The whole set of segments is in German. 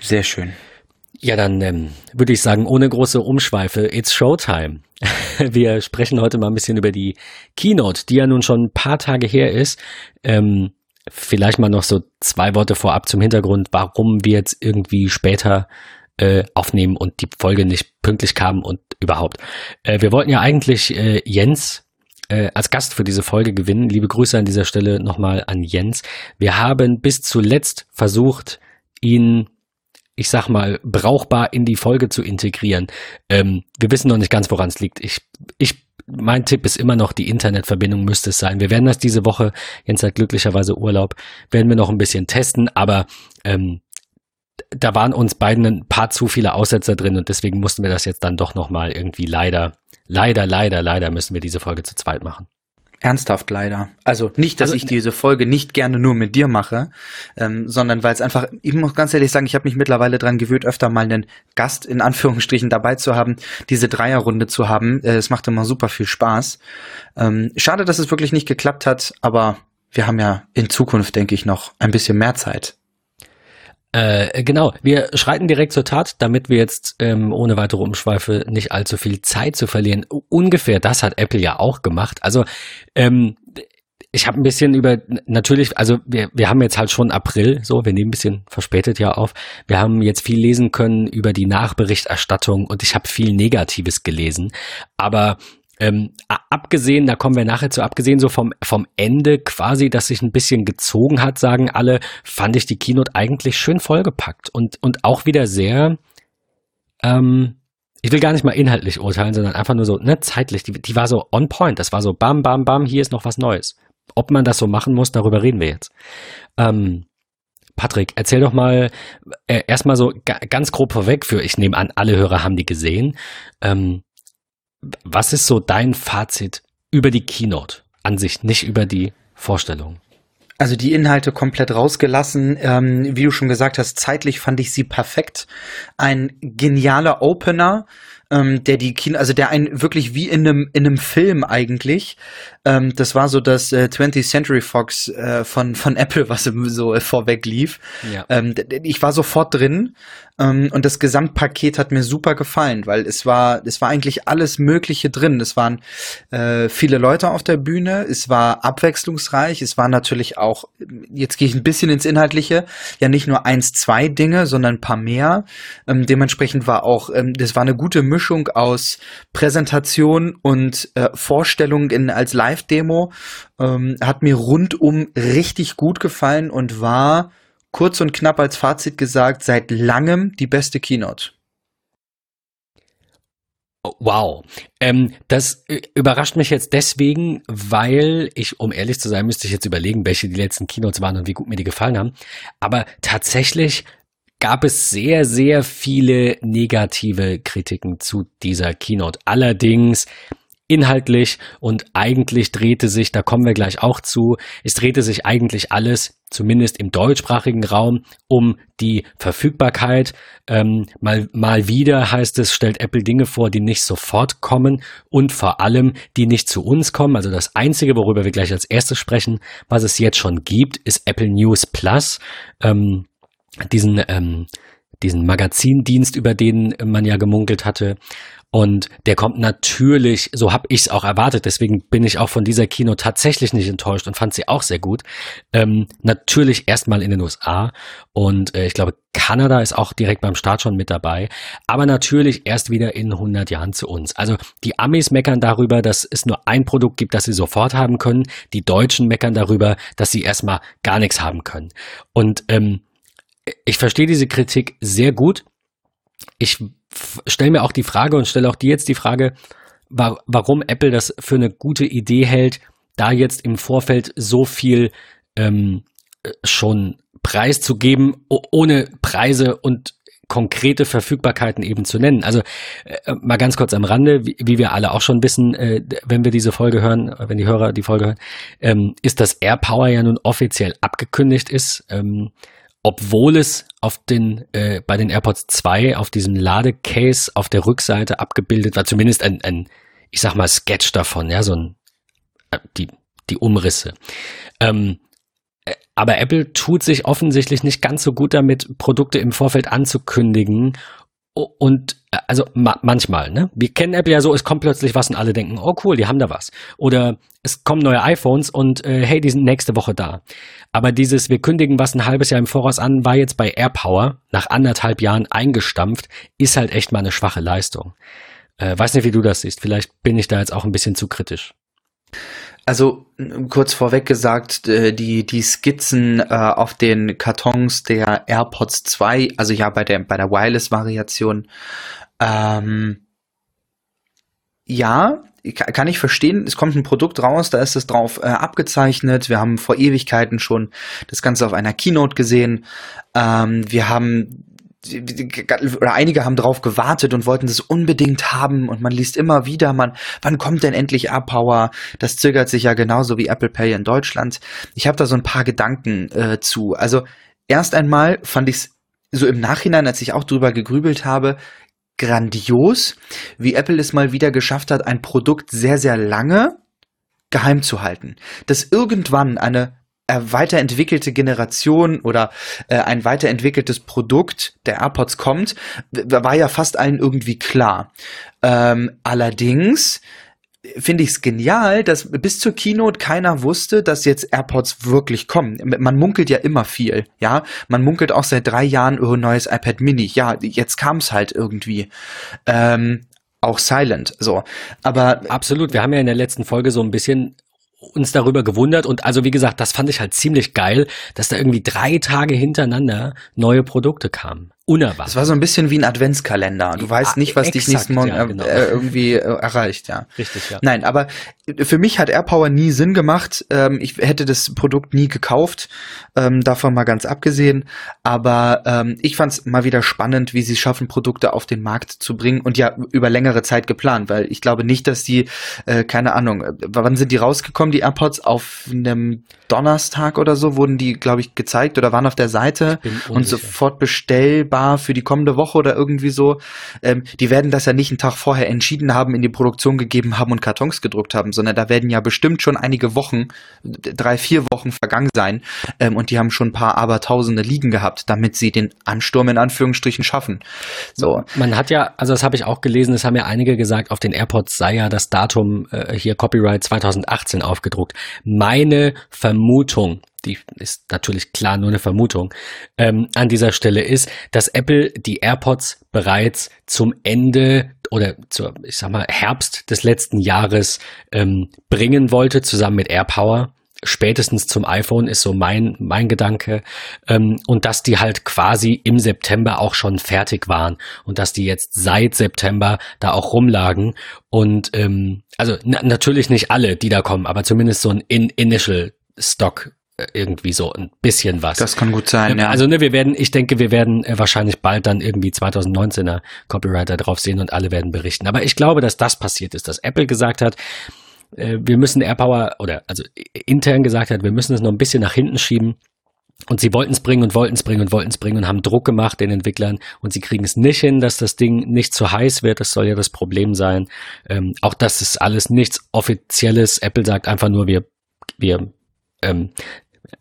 Sehr schön. Ja, dann ähm, würde ich sagen, ohne große Umschweife, it's Showtime. Wir sprechen heute mal ein bisschen über die Keynote, die ja nun schon ein paar Tage her ist. Ähm, vielleicht mal noch so zwei Worte vorab zum Hintergrund, warum wir jetzt irgendwie später äh, aufnehmen und die Folge nicht pünktlich kam und überhaupt. Äh, wir wollten ja eigentlich äh, Jens äh, als Gast für diese Folge gewinnen. Liebe Grüße an dieser Stelle nochmal an Jens. Wir haben bis zuletzt versucht, ihn ich sag mal, brauchbar in die Folge zu integrieren. Ähm, wir wissen noch nicht ganz, woran es liegt. Ich, ich, mein Tipp ist immer noch, die Internetverbindung müsste es sein. Wir werden das diese Woche, Jens hat glücklicherweise Urlaub, werden wir noch ein bisschen testen, aber ähm, da waren uns beiden ein paar zu viele Aussetzer drin und deswegen mussten wir das jetzt dann doch nochmal irgendwie leider, leider, leider, leider müssen wir diese Folge zu zweit machen. Ernsthaft leider. Also nicht, dass also, ich diese Folge nicht gerne nur mit dir mache, ähm, sondern weil es einfach, ich muss ganz ehrlich sagen, ich habe mich mittlerweile dran gewöhnt, öfter mal einen Gast in Anführungsstrichen dabei zu haben, diese Dreierrunde zu haben. Äh, es macht immer super viel Spaß. Ähm, schade, dass es wirklich nicht geklappt hat, aber wir haben ja in Zukunft, denke ich, noch ein bisschen mehr Zeit. Äh, genau, wir schreiten direkt zur Tat, damit wir jetzt ähm, ohne weitere Umschweife nicht allzu viel Zeit zu verlieren. Ungefähr das hat Apple ja auch gemacht. Also ähm, ich habe ein bisschen über, natürlich, also wir, wir haben jetzt halt schon April, so, wir nehmen ein bisschen verspätet ja auf. Wir haben jetzt viel lesen können über die Nachberichterstattung und ich habe viel Negatives gelesen. Aber ähm, abgesehen, da kommen wir nachher zu, abgesehen so vom, vom Ende quasi, das sich ein bisschen gezogen hat, sagen alle, fand ich die Keynote eigentlich schön vollgepackt und, und auch wieder sehr, ähm, ich will gar nicht mal inhaltlich urteilen, sondern einfach nur so, ne, zeitlich, die, die war so on point, das war so bam, bam, bam, hier ist noch was Neues. Ob man das so machen muss, darüber reden wir jetzt. Ähm, Patrick, erzähl doch mal äh, erstmal so ganz grob vorweg für, ich nehme an, alle Hörer haben die gesehen. Ähm, was ist so dein Fazit über die Keynote an sich, nicht über die Vorstellung? Also die Inhalte komplett rausgelassen. Ähm, wie du schon gesagt hast, zeitlich fand ich sie perfekt. Ein genialer Opener, ähm, der die Kino, also der ein wirklich wie in einem in einem Film eigentlich. Ähm, das war so das äh, 20th Century Fox äh, von von Apple, was so äh, vorweg lief. Ja. Ähm, ich war sofort drin ähm, und das Gesamtpaket hat mir super gefallen, weil es war es war eigentlich alles Mögliche drin. Es waren äh, viele Leute auf der Bühne, es war abwechslungsreich, es war natürlich auch jetzt gehe ich ein bisschen ins Inhaltliche, ja nicht nur eins zwei Dinge, sondern ein paar mehr. Ähm, dementsprechend war auch ähm, das war eine gute Mischung aus Präsentation und äh, Vorstellung in, als Live-Demo. Ähm, hat mir rundum richtig gut gefallen und war kurz und knapp als Fazit gesagt seit langem die beste Keynote. Oh, wow. Ähm, das äh, überrascht mich jetzt deswegen, weil ich, um ehrlich zu sein, müsste ich jetzt überlegen, welche die letzten Keynotes waren und wie gut mir die gefallen haben. Aber tatsächlich gab es sehr, sehr viele negative Kritiken zu dieser Keynote. Allerdings inhaltlich und eigentlich drehte sich, da kommen wir gleich auch zu, es drehte sich eigentlich alles, zumindest im deutschsprachigen Raum, um die Verfügbarkeit. Ähm, mal, mal wieder heißt es, stellt Apple Dinge vor, die nicht sofort kommen und vor allem, die nicht zu uns kommen. Also das Einzige, worüber wir gleich als erstes sprechen, was es jetzt schon gibt, ist Apple News Plus. Ähm, diesen, ähm, diesen Magazindienst, über den man ja gemunkelt hatte. Und der kommt natürlich, so habe ich es auch erwartet, deswegen bin ich auch von dieser Kino tatsächlich nicht enttäuscht und fand sie auch sehr gut. Ähm, natürlich erstmal in den USA und äh, ich glaube, Kanada ist auch direkt beim Start schon mit dabei, aber natürlich erst wieder in 100 Jahren zu uns. Also die Amis meckern darüber, dass es nur ein Produkt gibt, das sie sofort haben können. Die Deutschen meckern darüber, dass sie erstmal gar nichts haben können. Und ähm, ich verstehe diese Kritik sehr gut. Ich stelle mir auch die Frage und stelle auch dir jetzt die Frage, warum Apple das für eine gute Idee hält, da jetzt im Vorfeld so viel ähm, schon preiszugeben, ohne Preise und konkrete Verfügbarkeiten eben zu nennen. Also äh, mal ganz kurz am Rande, wie, wie wir alle auch schon wissen, äh, wenn wir diese Folge hören, wenn die Hörer die Folge hören, ähm, ist, dass AirPower ja nun offiziell abgekündigt ist. Ähm, obwohl es auf den, äh, bei den AirPods 2 auf diesem Ladecase auf der Rückseite abgebildet war, zumindest ein, ein ich sag mal, Sketch davon, ja, so ein, äh, die, die Umrisse. Ähm, aber Apple tut sich offensichtlich nicht ganz so gut damit, Produkte im Vorfeld anzukündigen und äh, also ma manchmal, ne? Wir kennen Apple ja so, es kommt plötzlich was und alle denken, oh cool, die haben da was. Oder es kommen neue iPhones und äh, hey, die sind nächste Woche da. Aber dieses, wir kündigen was ein halbes Jahr im Voraus an, war jetzt bei AirPower nach anderthalb Jahren eingestampft, ist halt echt mal eine schwache Leistung. Äh, weiß nicht, wie du das siehst. Vielleicht bin ich da jetzt auch ein bisschen zu kritisch. Also kurz vorweg gesagt, die, die Skizzen äh, auf den Kartons der AirPods 2, also ja bei der, bei der Wireless-Variation, ähm, ja, kann ich verstehen, es kommt ein Produkt raus, da ist es drauf äh, abgezeichnet. Wir haben vor Ewigkeiten schon das Ganze auf einer Keynote gesehen. Ähm, wir haben oder einige haben drauf gewartet und wollten das unbedingt haben und man liest immer wieder, man, wann kommt denn endlich AirPower? Das zögert sich ja genauso wie Apple Pay in Deutschland. Ich habe da so ein paar Gedanken äh, zu. Also erst einmal fand ich es so im Nachhinein, als ich auch drüber gegrübelt habe, grandios, wie Apple es mal wieder geschafft hat, ein Produkt sehr, sehr lange geheim zu halten. Dass irgendwann eine weiterentwickelte Generation oder äh, ein weiterentwickeltes Produkt der AirPods kommt, war ja fast allen irgendwie klar. Ähm, allerdings finde ich es genial, dass bis zur Keynote keiner wusste, dass jetzt AirPods wirklich kommen. Man munkelt ja immer viel, ja. Man munkelt auch seit drei Jahren über ein neues iPad Mini. Ja, jetzt kam es halt irgendwie. Ähm, auch silent, so. Aber absolut. Wir haben ja in der letzten Folge so ein bisschen uns darüber gewundert. Und also wie gesagt, das fand ich halt ziemlich geil, dass da irgendwie drei Tage hintereinander neue Produkte kamen unerwartet. Es war so ein bisschen wie ein Adventskalender. Du weißt nicht, was dich nächsten Morgen ja, genau. äh, irgendwie äh, erreicht, ja. Richtig, ja. Nein, aber für mich hat AirPower nie Sinn gemacht. Ähm, ich hätte das Produkt nie gekauft, ähm, davon mal ganz abgesehen. Aber ähm, ich fand es mal wieder spannend, wie sie es schaffen, Produkte auf den Markt zu bringen und ja über längere Zeit geplant, weil ich glaube nicht, dass die, äh, keine Ahnung, äh, wann sind die rausgekommen, die AirPods? Auf einem Donnerstag oder so wurden die, glaube ich, gezeigt oder waren auf der Seite und sofort bestellbar für die kommende Woche oder irgendwie so. Ähm, die werden das ja nicht einen Tag vorher entschieden haben, in die Produktion gegeben haben und Kartons gedruckt haben, sondern da werden ja bestimmt schon einige Wochen, drei, vier Wochen vergangen sein ähm, und die haben schon ein paar Abertausende liegen gehabt, damit sie den Ansturm in Anführungsstrichen schaffen. So. Man hat ja, also das habe ich auch gelesen, das haben ja einige gesagt, auf den AirPods sei ja das Datum äh, hier Copyright 2018 aufgedruckt. Meine Vermutung, die ist natürlich klar nur eine Vermutung, ähm, an dieser Stelle ist, dass Apple die AirPods bereits zum Ende oder zur, ich sag mal, Herbst des letzten Jahres ähm, bringen wollte, zusammen mit AirPower. Spätestens zum iPhone ist so mein, mein Gedanke. Ähm, und dass die halt quasi im September auch schon fertig waren und dass die jetzt seit September da auch rumlagen. Und ähm, also natürlich nicht alle, die da kommen, aber zumindest so ein In Initial Stock irgendwie so ein bisschen was. Das kann gut sein, ja. Also ne, wir werden, ich denke, wir werden äh, wahrscheinlich bald dann irgendwie 2019er Copywriter drauf sehen und alle werden berichten. Aber ich glaube, dass das passiert ist, dass Apple gesagt hat, äh, wir müssen AirPower oder also intern gesagt hat, wir müssen es noch ein bisschen nach hinten schieben. Und sie wollten es bringen und wollten es bringen und wollten es bringen und haben Druck gemacht den Entwicklern und sie kriegen es nicht hin, dass das Ding nicht zu heiß wird. Das soll ja das Problem sein. Ähm, auch das ist alles nichts Offizielles. Apple sagt einfach nur, wir, wir ähm,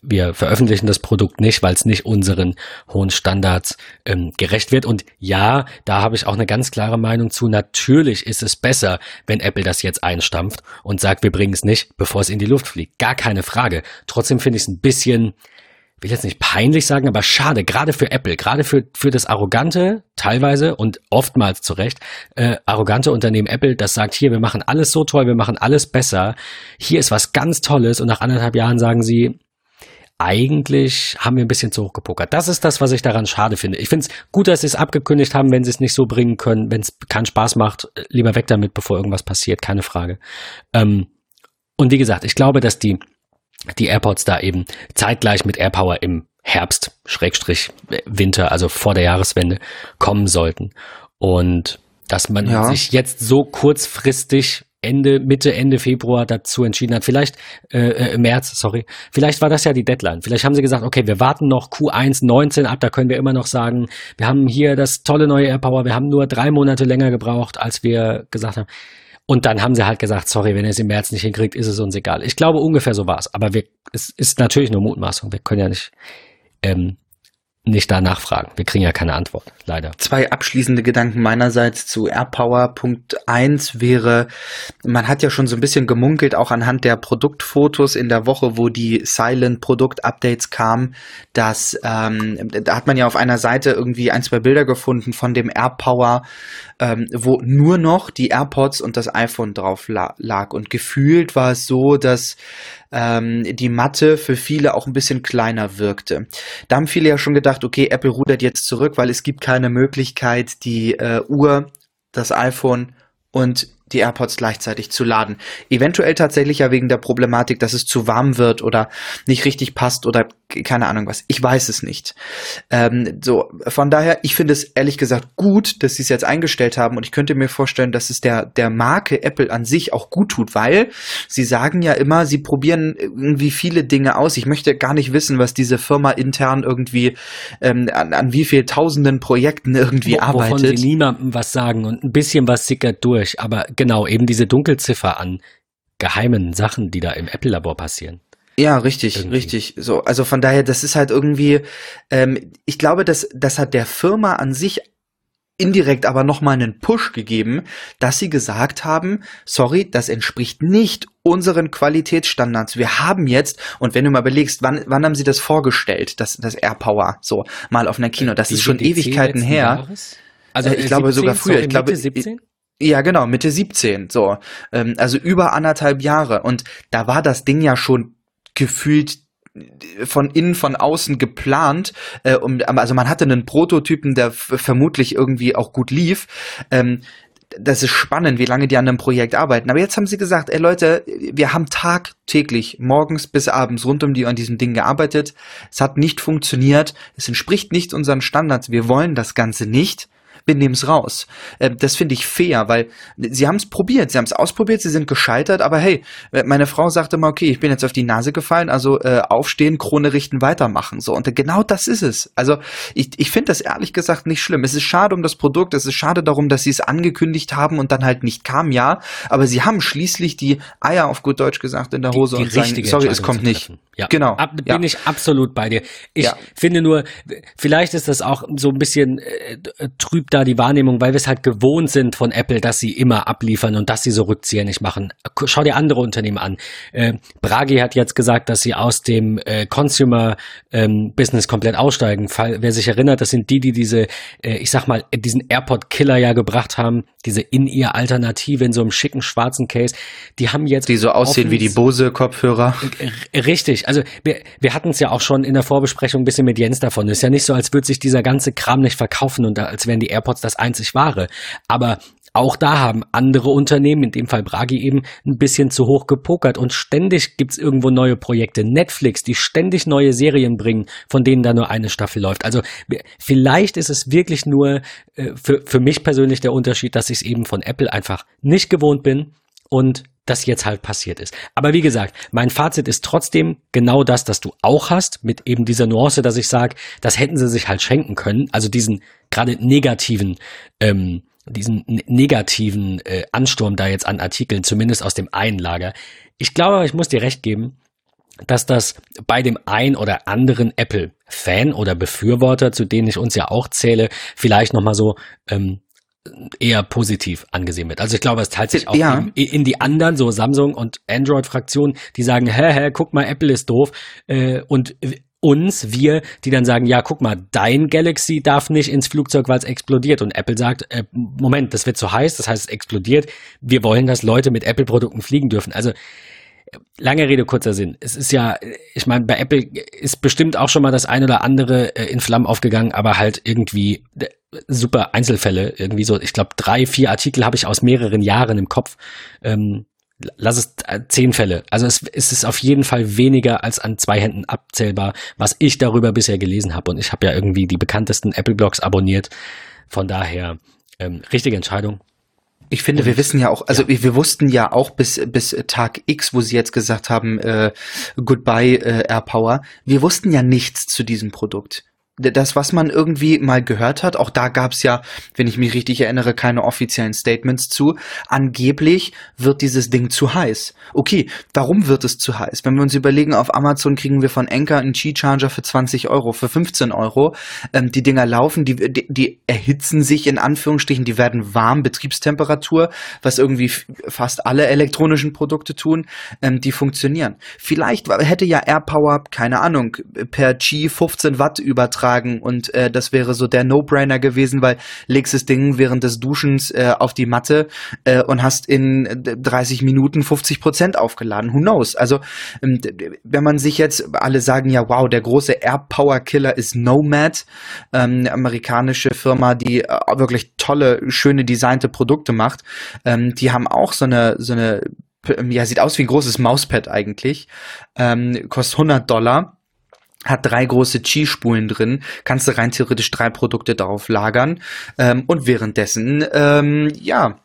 wir veröffentlichen das Produkt nicht, weil es nicht unseren hohen Standards ähm, gerecht wird. Und ja, da habe ich auch eine ganz klare Meinung zu. Natürlich ist es besser, wenn Apple das jetzt einstampft und sagt, wir bringen es nicht, bevor es in die Luft fliegt. Gar keine Frage. Trotzdem finde ich es ein bisschen, will jetzt nicht peinlich sagen, aber schade, gerade für Apple, gerade für, für das arrogante, teilweise und oftmals zu Recht, äh, arrogante Unternehmen Apple, das sagt, hier, wir machen alles so toll, wir machen alles besser, hier ist was ganz Tolles und nach anderthalb Jahren sagen sie, eigentlich haben wir ein bisschen zu hoch gepokert. Das ist das, was ich daran schade finde. Ich finde es gut, dass sie es abgekündigt haben, wenn sie es nicht so bringen können. Wenn es keinen Spaß macht, lieber weg damit, bevor irgendwas passiert, keine Frage. Ähm, und wie gesagt, ich glaube, dass die, die AirPods da eben zeitgleich mit AirPower im Herbst, Schrägstrich Winter, also vor der Jahreswende, kommen sollten. Und dass man ja. sich jetzt so kurzfristig Ende, Mitte, Ende Februar dazu entschieden hat. Vielleicht äh, äh März, sorry. Vielleicht war das ja die Deadline. Vielleicht haben sie gesagt, okay, wir warten noch Q1 19 ab, da können wir immer noch sagen, wir haben hier das tolle neue AirPower, wir haben nur drei Monate länger gebraucht, als wir gesagt haben. Und dann haben sie halt gesagt, sorry, wenn ihr es im März nicht hinkriegt, ist es uns egal. Ich glaube, ungefähr so war es. Aber wir, es ist natürlich nur Mutmaßung. Wir können ja nicht ähm, nicht da nachfragen. Wir kriegen ja keine Antwort, leider. Zwei abschließende Gedanken meinerseits zu AirPower. Punkt eins wäre, man hat ja schon so ein bisschen gemunkelt, auch anhand der Produktfotos in der Woche, wo die Silent Produkt Updates kamen, dass ähm, da hat man ja auf einer Seite irgendwie ein, zwei Bilder gefunden von dem AirPower, ähm, wo nur noch die AirPods und das iPhone drauf la lag. Und gefühlt war es so, dass ähm, die Matte für viele auch ein bisschen kleiner wirkte. Da haben viele ja schon gedacht, okay, Apple rudert jetzt zurück, weil es gibt keine Möglichkeit, die äh, Uhr, das iPhone und die AirPods gleichzeitig zu laden. Eventuell tatsächlich ja wegen der Problematik, dass es zu warm wird oder nicht richtig passt oder keine Ahnung was. Ich weiß es nicht. Ähm, so, von daher, ich finde es ehrlich gesagt gut, dass sie es jetzt eingestellt haben und ich könnte mir vorstellen, dass es der, der Marke Apple an sich auch gut tut, weil sie sagen ja immer, sie probieren irgendwie viele Dinge aus. Ich möchte gar nicht wissen, was diese Firma intern irgendwie ähm, an, an wie viel tausenden Projekten irgendwie Wo, arbeitet. Wovon sie niemandem was sagen und ein bisschen was sickert durch, aber genau, eben diese Dunkelziffer an geheimen Sachen, die da im Apple-Labor passieren. Ja, richtig, irgendwie. richtig. So, also von daher, das ist halt irgendwie, ähm, ich glaube, dass das hat der Firma an sich indirekt aber nochmal einen Push gegeben, dass sie gesagt haben, sorry, das entspricht nicht unseren Qualitätsstandards. Wir haben jetzt, und wenn du mal überlegst, wann, wann haben sie das vorgestellt, das, das AirPower, so, mal auf einer Kino, das Die ist schon Ewigkeiten her. Jahres? Also äh, ich 17, glaube sogar früher, ich glaube, 17? Ja, genau, Mitte 17, so. Ähm, also über anderthalb Jahre. Und da war das Ding ja schon gefühlt von innen, von außen geplant. Äh, um, also man hatte einen Prototypen, der vermutlich irgendwie auch gut lief. Ähm, das ist spannend, wie lange die an einem Projekt arbeiten. Aber jetzt haben sie gesagt, ey Leute, wir haben tagtäglich morgens bis abends rund um die an diesem Ding gearbeitet. Es hat nicht funktioniert. Es entspricht nicht unseren Standards. Wir wollen das Ganze nicht wir nehmen es raus. Äh, das finde ich fair, weil sie haben es probiert, sie haben es ausprobiert, sie sind gescheitert, aber hey, äh, meine Frau sagte mal, okay, ich bin jetzt auf die Nase gefallen, also äh, aufstehen, Krone richten, weitermachen. So, und genau das ist es. Also ich, ich finde das ehrlich gesagt nicht schlimm. Es ist schade um das Produkt, es ist schade darum, dass sie es angekündigt haben und dann halt nicht kam, ja, aber sie haben schließlich die Eier auf gut Deutsch gesagt in der Hose die, die und sagen, sorry, es kommt nicht. Ja, genau. Ab, bin ja. ich absolut bei dir. Ich ja. finde nur, vielleicht ist das auch so ein bisschen äh, trüb da die Wahrnehmung, weil wir es halt gewohnt sind von Apple, dass sie immer abliefern und dass sie so Rückzieher nicht machen. Schau dir andere Unternehmen an. Äh, Bragi hat jetzt gesagt, dass sie aus dem äh, Consumer ähm, Business komplett aussteigen. Fall, wer sich erinnert, das sind die, die diese, äh, ich sag mal, diesen AirPod Killer ja gebracht haben, diese in ihr Alternative in so einem schicken schwarzen Case. Die haben jetzt die so aussehen wie die Bose Kopfhörer. Richtig also wir, wir hatten es ja auch schon in der Vorbesprechung ein bisschen mit Jens davon. Es ist ja nicht so, als würde sich dieser ganze Kram nicht verkaufen und als wären die AirPods das einzig wahre. Aber auch da haben andere Unternehmen, in dem Fall Bragi eben, ein bisschen zu hoch gepokert und ständig gibt's irgendwo neue Projekte. Netflix, die ständig neue Serien bringen, von denen da nur eine Staffel läuft. Also vielleicht ist es wirklich nur äh, für, für mich persönlich der Unterschied, dass ich es eben von Apple einfach nicht gewohnt bin und das jetzt halt passiert ist. Aber wie gesagt, mein Fazit ist trotzdem genau das, das du auch hast, mit eben dieser Nuance, dass ich sage, das hätten sie sich halt schenken können. Also diesen gerade negativen, ähm, diesen negativen äh, Ansturm da jetzt an Artikeln, zumindest aus dem einen Lager. Ich glaube, ich muss dir recht geben, dass das bei dem ein oder anderen Apple-Fan oder Befürworter, zu denen ich uns ja auch zähle, vielleicht nochmal so ähm, eher positiv angesehen wird. Also ich glaube, es teilt sich auch ja. in, die anderen, so Samsung und Android-Fraktionen, die sagen, hä, hä, guck mal, Apple ist doof. Äh, und uns, wir, die dann sagen, ja, guck mal, dein Galaxy darf nicht ins Flugzeug, weil es explodiert. Und Apple sagt, äh, Moment, das wird zu heiß, das heißt, es explodiert. Wir wollen, dass Leute mit Apple-Produkten fliegen dürfen. Also Lange Rede, kurzer Sinn. Es ist ja, ich meine, bei Apple ist bestimmt auch schon mal das ein oder andere äh, in Flammen aufgegangen, aber halt irgendwie super Einzelfälle. Irgendwie so, ich glaube, drei, vier Artikel habe ich aus mehreren Jahren im Kopf. Ähm, lass es äh, zehn Fälle. Also es, es ist auf jeden Fall weniger als an zwei Händen abzählbar, was ich darüber bisher gelesen habe. Und ich habe ja irgendwie die bekanntesten Apple-Blogs abonniert. Von daher, ähm, richtige Entscheidung. Ich finde, und, wir wissen ja auch, also ja. Wir, wir, wussten ja auch bis, bis Tag X, wo sie jetzt gesagt haben, äh, goodbye äh, AirPower, wir wussten ja nichts zu diesem Produkt. Das, was man irgendwie mal gehört hat, auch da gab es ja, wenn ich mich richtig erinnere, keine offiziellen Statements zu. Angeblich wird dieses Ding zu heiß. Okay, warum wird es zu heiß? Wenn wir uns überlegen, auf Amazon kriegen wir von Anker einen Qi-Charger für 20 Euro, für 15 Euro. Ähm, die Dinger laufen, die, die, die erhitzen sich in Anführungsstrichen, die werden warm, Betriebstemperatur, was irgendwie fast alle elektronischen Produkte tun, ähm, die funktionieren. Vielleicht hätte ja AirPower, keine Ahnung, per Qi 15 Watt übertragen und äh, das wäre so der No-Brainer gewesen, weil legst das Ding während des Duschens äh, auf die Matte äh, und hast in 30 Minuten 50 Prozent aufgeladen. Who knows? Also ähm, wenn man sich jetzt, alle sagen ja, wow, der große AirPower-Killer ist Nomad, ähm, eine amerikanische Firma, die äh, wirklich tolle, schöne designte Produkte macht. Ähm, die haben auch so eine, so eine ja, sieht aus wie ein großes Mauspad eigentlich, ähm, kostet 100 Dollar hat drei große Qi-Spulen drin, kannst du rein theoretisch drei Produkte darauf lagern ähm, und währenddessen, ähm, ja,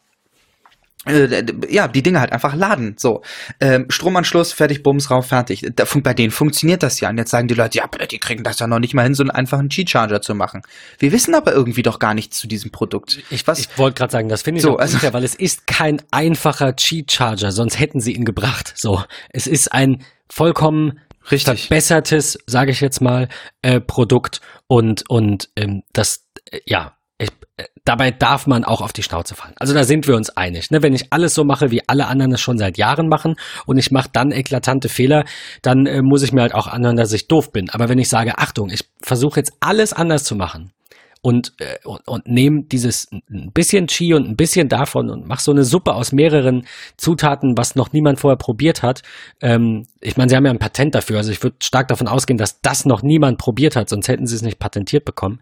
äh, ja, die Dinge halt einfach laden. So, ähm, Stromanschluss, fertig, Bums, rauf, fertig. Da, bei denen funktioniert das ja. Und jetzt sagen die Leute, ja, die kriegen das ja noch nicht mal hin, so einen einfachen Qi-Charger zu machen. Wir wissen aber irgendwie doch gar nichts zu diesem Produkt. Ich, ich wollte gerade sagen, das finde ich so, also, unfair, weil es ist kein einfacher Qi-Charger, sonst hätten sie ihn gebracht. So, es ist ein vollkommen Richtig. verbessertes, sage ich jetzt mal, äh, Produkt und und ähm, das äh, ja ich, äh, dabei darf man auch auf die Schnauze fallen. Also da sind wir uns einig. Ne? Wenn ich alles so mache, wie alle anderen es schon seit Jahren machen und ich mache dann eklatante Fehler, dann äh, muss ich mir halt auch anhören, dass ich doof bin. Aber wenn ich sage, Achtung, ich versuche jetzt alles anders zu machen, und, äh, und, und nehme dieses ein bisschen Chi und ein bisschen davon und mach so eine Suppe aus mehreren Zutaten, was noch niemand vorher probiert hat. Ähm, ich meine, sie haben ja ein Patent dafür, also ich würde stark davon ausgehen, dass das noch niemand probiert hat, sonst hätten sie es nicht patentiert bekommen.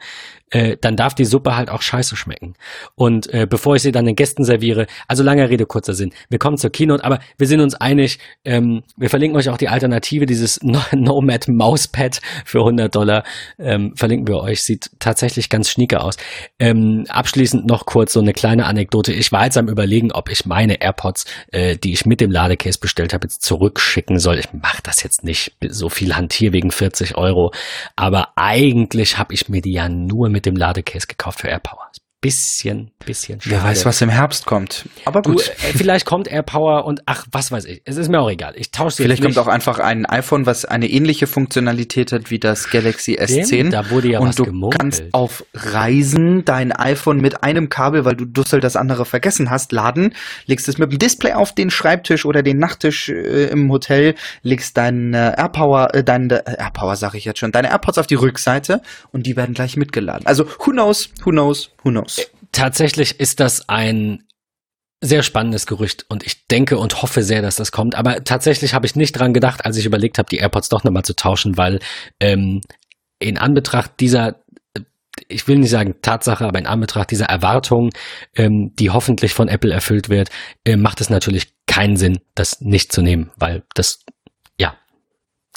Äh, dann darf die Suppe halt auch scheiße schmecken. Und äh, bevor ich sie dann den Gästen serviere, also langer Rede, kurzer Sinn. Wir kommen zur Keynote, aber wir sind uns einig, ähm, wir verlinken euch auch die Alternative, dieses Nomad Mauspad für 100 Dollar, ähm, verlinken wir euch. Sieht tatsächlich ganz schnieke aus. Ähm, abschließend noch kurz so eine kleine Anekdote. Ich war jetzt am überlegen, ob ich meine AirPods, äh, die ich mit dem Ladecase bestellt habe, jetzt zurückschicken soll. Ich mache das jetzt nicht so viel Hantier wegen 40 Euro, aber eigentlich habe ich mir die ja nur mit dem Ladecase gekauft für AirPower bisschen, bisschen schade. Wer weiß, was im Herbst kommt. Aber gut. Du, äh, vielleicht kommt AirPower und ach, was weiß ich. Es ist mir auch egal. Ich tausche Vielleicht kommt auch einfach ein iPhone, was eine ähnliche Funktionalität hat wie das Galaxy S10. Da wurde ja und was du gemunkelt. kannst auf Reisen dein iPhone mit einem Kabel, weil du Dussel das andere vergessen hast, laden, legst es mit dem Display auf den Schreibtisch oder den Nachttisch äh, im Hotel, legst dein äh, AirPower, äh, deine äh, AirPower sage ich jetzt schon, deine AirPods auf die Rückseite und die werden gleich mitgeladen. Also who knows, who knows, who knows. Äh, tatsächlich ist das ein sehr spannendes Gerücht und ich denke und hoffe sehr, dass das kommt. Aber tatsächlich habe ich nicht dran gedacht, als ich überlegt habe, die AirPods doch nochmal zu tauschen, weil ähm, in Anbetracht dieser ich will nicht sagen Tatsache, aber in Anbetracht dieser Erwartung, ähm, die hoffentlich von Apple erfüllt wird, äh, macht es natürlich keinen Sinn, das nicht zu nehmen, weil das, ja,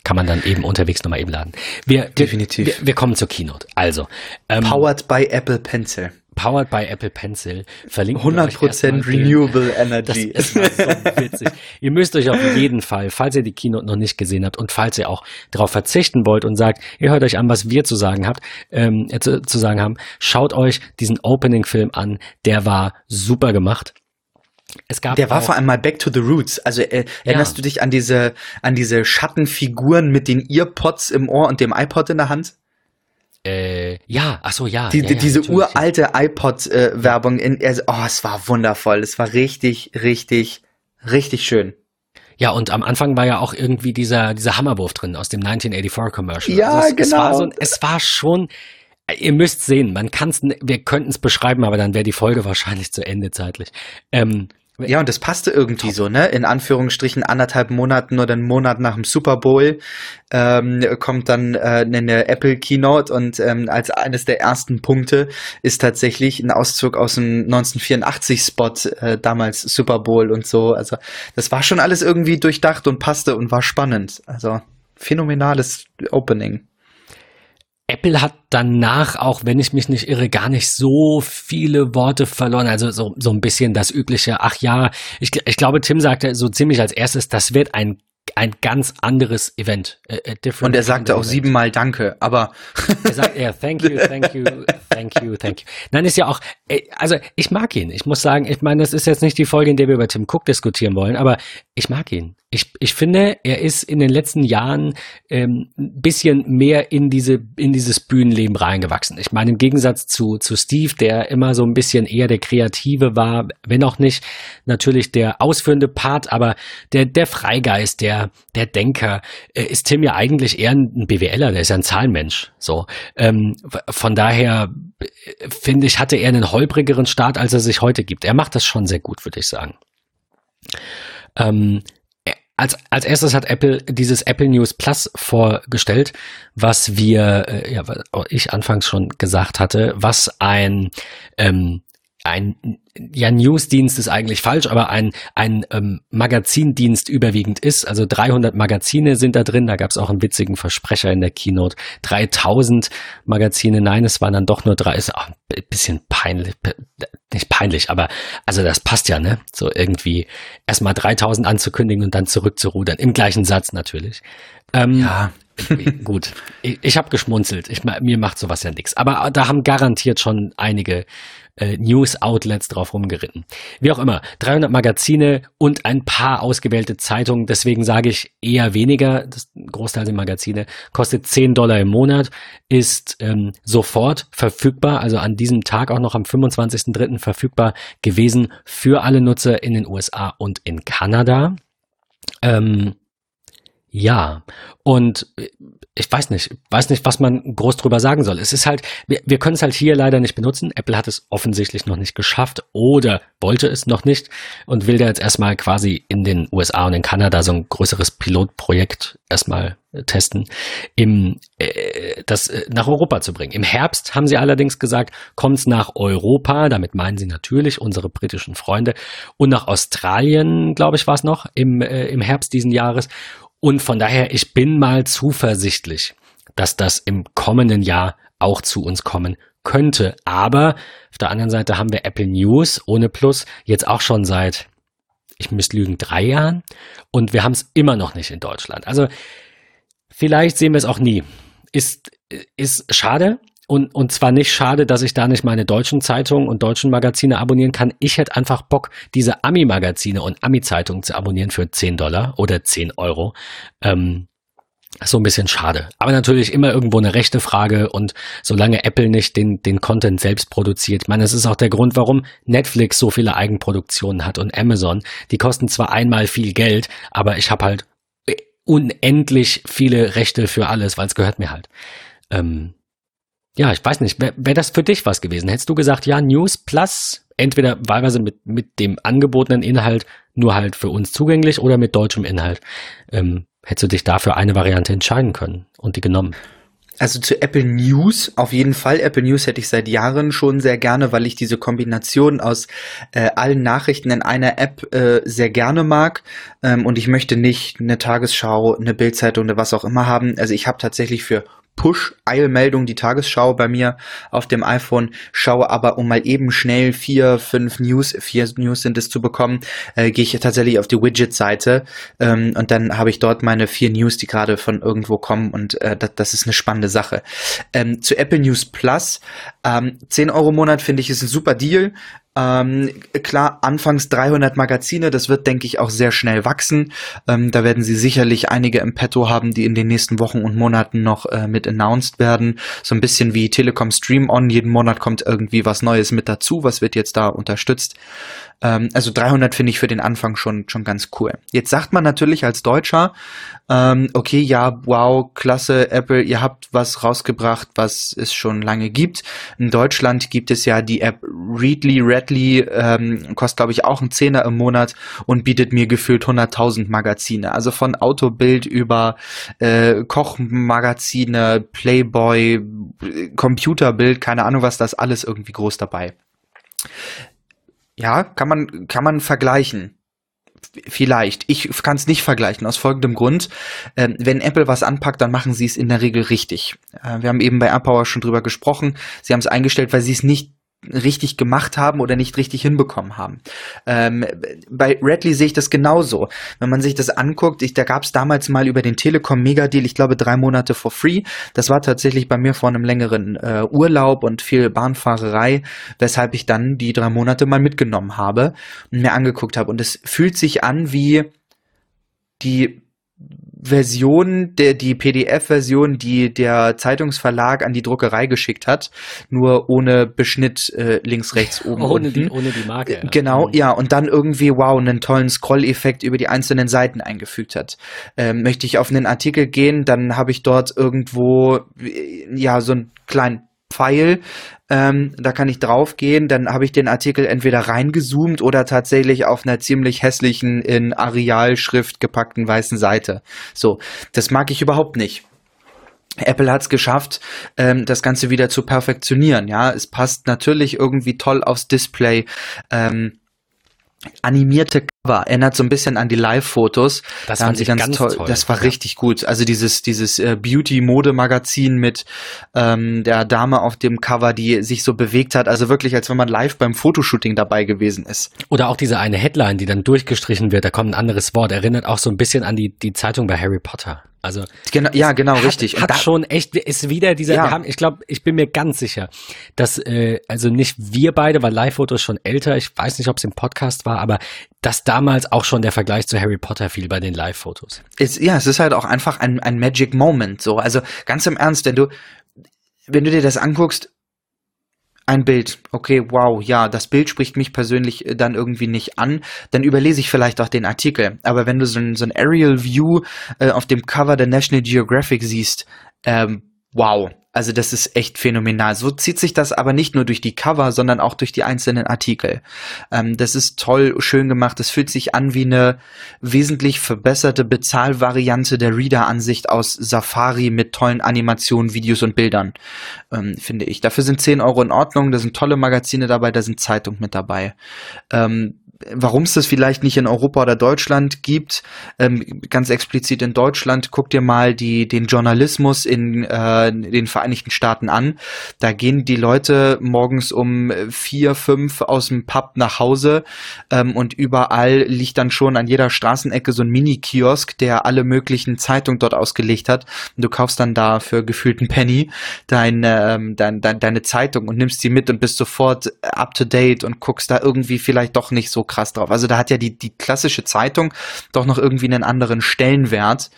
kann man dann eben unterwegs nochmal eben laden. Wir, Definitiv. Wir, wir kommen zur Keynote. Also. Ähm, Powered by Apple Pencil. Powered by Apple Pencil. Verlinken 100% Renewable Energy. Das ist so witzig. ihr müsst euch auf jeden Fall, falls ihr die Keynote noch nicht gesehen habt und falls ihr auch darauf verzichten wollt und sagt, ihr hört euch an, was wir zu sagen habt, ähm, äh, zu, zu sagen haben, schaut euch diesen Opening-Film an. Der war super gemacht. Es gab der war vor allem mal Back to the Roots. Also äh, erinnerst ja. du dich an diese an diese Schattenfiguren mit den Earpods im Ohr und dem iPod in der Hand? Äh, ja, ach so, ja. Die, ja, ja diese uralte iPod-Werbung, äh, in, oh, es war wundervoll. Es war richtig, richtig, richtig schön. Ja, und am Anfang war ja auch irgendwie dieser, dieser Hammerwurf drin aus dem 1984 Commercial. Ja, also es, genau. Es war, so, es war schon, ihr müsst sehen, man kann es, wir könnten es beschreiben, aber dann wäre die Folge wahrscheinlich zu Ende zeitlich. Ähm, ja, und das passte irgendwie Top. so, ne? In Anführungsstrichen anderthalb Monaten oder einen Monat nach dem Super Bowl ähm, kommt dann äh, eine Apple Keynote und ähm, als eines der ersten Punkte ist tatsächlich ein Auszug aus dem 1984 Spot, äh, damals Super Bowl und so. Also das war schon alles irgendwie durchdacht und passte und war spannend. Also phänomenales Opening. Apple hat danach, auch wenn ich mich nicht irre, gar nicht so viele Worte verloren. Also so, so ein bisschen das übliche, ach ja, ich, ich glaube, Tim sagte so ziemlich als erstes, das wird ein ein ganz anderes Event. A, a Und er sagte auch Event. siebenmal Danke, aber er sagt ja Thank you, thank you, thank you, thank you. Nein, ist ja auch, äh, also ich mag ihn. Ich muss sagen, ich meine, das ist jetzt nicht die Folge, in der wir über Tim Cook diskutieren wollen, aber ich mag ihn. Ich, ich finde, er ist in den letzten Jahren ähm, ein bisschen mehr in diese in dieses Bühnenleben reingewachsen. Ich meine, im Gegensatz zu, zu Steve, der immer so ein bisschen eher der Kreative war, wenn auch nicht natürlich der ausführende Part, aber der, der Freigeist, der, der Denker, äh, ist Tim ja eigentlich eher ein BWLer, der ist ja ein Zahlenmensch. So. Ähm, von daher äh, finde ich, hatte er einen holprigeren Start, als er sich heute gibt. Er macht das schon sehr gut, würde ich sagen. Ähm, als, als erstes hat Apple dieses Apple News Plus vorgestellt, was wir, äh, ja, ich anfangs schon gesagt hatte, was ein ähm, ein ja Newsdienst ist eigentlich falsch, aber ein ein ähm, Magazindienst überwiegend ist. Also 300 Magazine sind da drin. Da gab es auch einen witzigen Versprecher in der Keynote. 3000 Magazine. Nein, es waren dann doch nur drei. Ist auch ein bisschen peinlich, nicht peinlich, aber also das passt ja, ne? So irgendwie erstmal 3000 anzukündigen und dann zurückzurudern im gleichen Satz natürlich. Ähm, ja. Gut, ich, ich habe geschmunzelt. Ich, mir macht sowas ja nichts. Aber da haben garantiert schon einige äh, News-Outlets drauf rumgeritten. Wie auch immer, 300 Magazine und ein paar ausgewählte Zeitungen. Deswegen sage ich eher weniger. Das Großteil sind Magazine. Kostet 10 Dollar im Monat, ist ähm, sofort verfügbar, also an diesem Tag auch noch am 25.03. verfügbar gewesen für alle Nutzer in den USA und in Kanada. Ähm, ja, und äh, ich weiß nicht, weiß nicht, was man groß drüber sagen soll. Es ist halt, wir, wir können es halt hier leider nicht benutzen. Apple hat es offensichtlich noch nicht geschafft oder wollte es noch nicht und will da jetzt erstmal quasi in den USA und in Kanada so ein größeres Pilotprojekt erstmal äh, testen, im, äh, das äh, nach Europa zu bringen. Im Herbst haben sie allerdings gesagt, kommt es nach Europa, damit meinen sie natürlich unsere britischen Freunde und nach Australien, glaube ich, war es noch im, äh, im Herbst diesen Jahres und von daher, ich bin mal zuversichtlich, dass das im kommenden Jahr auch zu uns kommen könnte. Aber auf der anderen Seite haben wir Apple News ohne Plus jetzt auch schon seit, ich müsste lügen, drei Jahren. Und wir haben es immer noch nicht in Deutschland. Also vielleicht sehen wir es auch nie. Ist, ist schade, und, und zwar nicht schade, dass ich da nicht meine deutschen Zeitungen und deutschen Magazine abonnieren kann. Ich hätte einfach Bock, diese Ami-Magazine und Ami-Zeitungen zu abonnieren für 10 Dollar oder 10 Euro. Ähm, so ein bisschen schade. Aber natürlich immer irgendwo eine rechte Frage und solange Apple nicht den, den Content selbst produziert, ich meine, es ist auch der Grund, warum Netflix so viele Eigenproduktionen hat und Amazon. Die kosten zwar einmal viel Geld, aber ich habe halt unendlich viele Rechte für alles, weil es gehört mir halt. Ähm, ja, ich weiß nicht, wäre wär das für dich was gewesen? Hättest du gesagt, ja, News Plus, entweder wahlweise mit, mit dem angebotenen Inhalt nur halt für uns zugänglich oder mit deutschem Inhalt? Ähm, hättest du dich dafür eine Variante entscheiden können und die genommen? Also zu Apple News auf jeden Fall. Apple News hätte ich seit Jahren schon sehr gerne, weil ich diese Kombination aus äh, allen Nachrichten in einer App äh, sehr gerne mag. Ähm, und ich möchte nicht eine Tagesschau, eine Bildzeitung oder was auch immer haben. Also ich habe tatsächlich für Push-Eilmeldung die Tagesschau bei mir auf dem iPhone, schaue aber, um mal eben schnell vier, fünf News, vier News sind es zu bekommen, äh, gehe ich tatsächlich auf die Widget-Seite ähm, und dann habe ich dort meine vier News, die gerade von irgendwo kommen und äh, das, das ist eine spannende Sache. Ähm, zu Apple News Plus, ähm, 10 Euro im Monat finde ich ist ein super Deal. Ähm, klar, anfangs 300 Magazine, das wird, denke ich, auch sehr schnell wachsen. Ähm, da werden sie sicherlich einige im Petto haben, die in den nächsten Wochen und Monaten noch äh, mit announced werden. So ein bisschen wie Telekom Stream On. Jeden Monat kommt irgendwie was Neues mit dazu. Was wird jetzt da unterstützt? Ähm, also 300 finde ich für den Anfang schon, schon ganz cool. Jetzt sagt man natürlich als Deutscher, ähm, okay, ja, wow, klasse, Apple, ihr habt was rausgebracht, was es schon lange gibt. In Deutschland gibt es ja die App Readly, Redly, ähm, kostet glaube ich auch einen Zehner im Monat und bietet mir gefühlt 100.000 Magazine. Also von Autobild über äh, Kochmagazine, Playboy, Computerbild, keine Ahnung was, das alles irgendwie groß dabei. Ja, kann man, kann man vergleichen. Vielleicht. Ich kann es nicht vergleichen, aus folgendem Grund. Ähm, wenn Apple was anpackt, dann machen sie es in der Regel richtig. Äh, wir haben eben bei AirPower schon drüber gesprochen. Sie haben es eingestellt, weil sie es nicht richtig gemacht haben oder nicht richtig hinbekommen haben. Ähm, bei Redley sehe ich das genauso. Wenn man sich das anguckt, ich, da gab es damals mal über den Telekom Mega Deal, ich glaube drei Monate for free. Das war tatsächlich bei mir vor einem längeren äh, Urlaub und viel Bahnfahrerei, weshalb ich dann die drei Monate mal mitgenommen habe und mir angeguckt habe. Und es fühlt sich an wie die Version, der, die PDF-Version, die der Zeitungsverlag an die Druckerei geschickt hat, nur ohne Beschnitt äh, links, rechts, oben, ohne unten. Die, ohne die Marke. Ja. Genau, mhm. ja, und dann irgendwie, wow, einen tollen Scroll-Effekt über die einzelnen Seiten eingefügt hat. Ähm, möchte ich auf einen Artikel gehen, dann habe ich dort irgendwo, ja, so einen kleinen Pfeil, ähm, da kann ich draufgehen, dann habe ich den Artikel entweder reingezoomt oder tatsächlich auf einer ziemlich hässlichen, in Arealschrift gepackten weißen Seite. So, das mag ich überhaupt nicht. Apple hat es geschafft, ähm, das Ganze wieder zu perfektionieren. Ja, es passt natürlich irgendwie toll aufs Display. Ähm, animierte Cover erinnert so ein bisschen an die Live-Fotos. Das da fand ich ganz, ganz toll. toll. Das war ja. richtig gut. Also dieses dieses äh, Beauty-Mode-Magazin mit ähm, der Dame auf dem Cover, die sich so bewegt hat. Also wirklich, als wenn man live beim Fotoshooting dabei gewesen ist. Oder auch diese eine Headline, die dann durchgestrichen wird. Da kommt ein anderes Wort. Erinnert auch so ein bisschen an die die Zeitung bei Harry Potter. Also genau, ja, genau, hat, richtig. Und hat da, schon echt ist wieder dieser. Ja. Haben, ich glaube, ich bin mir ganz sicher, dass äh, also nicht wir beide, weil Live-Fotos schon älter. Ich weiß nicht, ob es im Podcast war, aber dass damals auch schon der Vergleich zu Harry Potter fiel bei den Live-Fotos. Ja, es ist halt auch einfach ein, ein Magic Moment. So, also ganz im Ernst, wenn du wenn du dir das anguckst, ein Bild. Okay, wow, ja, das Bild spricht mich persönlich äh, dann irgendwie nicht an. Dann überlese ich vielleicht auch den Artikel. Aber wenn du so ein, so ein Aerial View äh, auf dem Cover der National Geographic siehst, ähm, wow, also das ist echt phänomenal. So zieht sich das aber nicht nur durch die Cover, sondern auch durch die einzelnen Artikel. Ähm, das ist toll, schön gemacht. Es fühlt sich an wie eine wesentlich verbesserte Bezahlvariante der Reader-Ansicht aus Safari mit tollen Animationen, Videos und Bildern, ähm, finde ich. Dafür sind 10 Euro in Ordnung. Da sind tolle Magazine dabei, da sind Zeitungen mit dabei. Ähm, warum es das vielleicht nicht in Europa oder Deutschland gibt, ähm, ganz explizit in Deutschland, guck dir mal die, den Journalismus in, äh, den Vereinigten Staaten an. Da gehen die Leute morgens um vier, fünf aus dem Pub nach Hause ähm, und überall liegt dann schon an jeder Straßenecke so ein Mini-Kiosk, der alle möglichen Zeitungen dort ausgelegt hat. Und du kaufst dann da für gefühlten Penny dein, ähm, dein, dein, deine Zeitung und nimmst sie mit und bist sofort up to date und guckst da irgendwie vielleicht doch nicht so krass drauf. Also da hat ja die, die klassische Zeitung doch noch irgendwie einen anderen Stellenwert.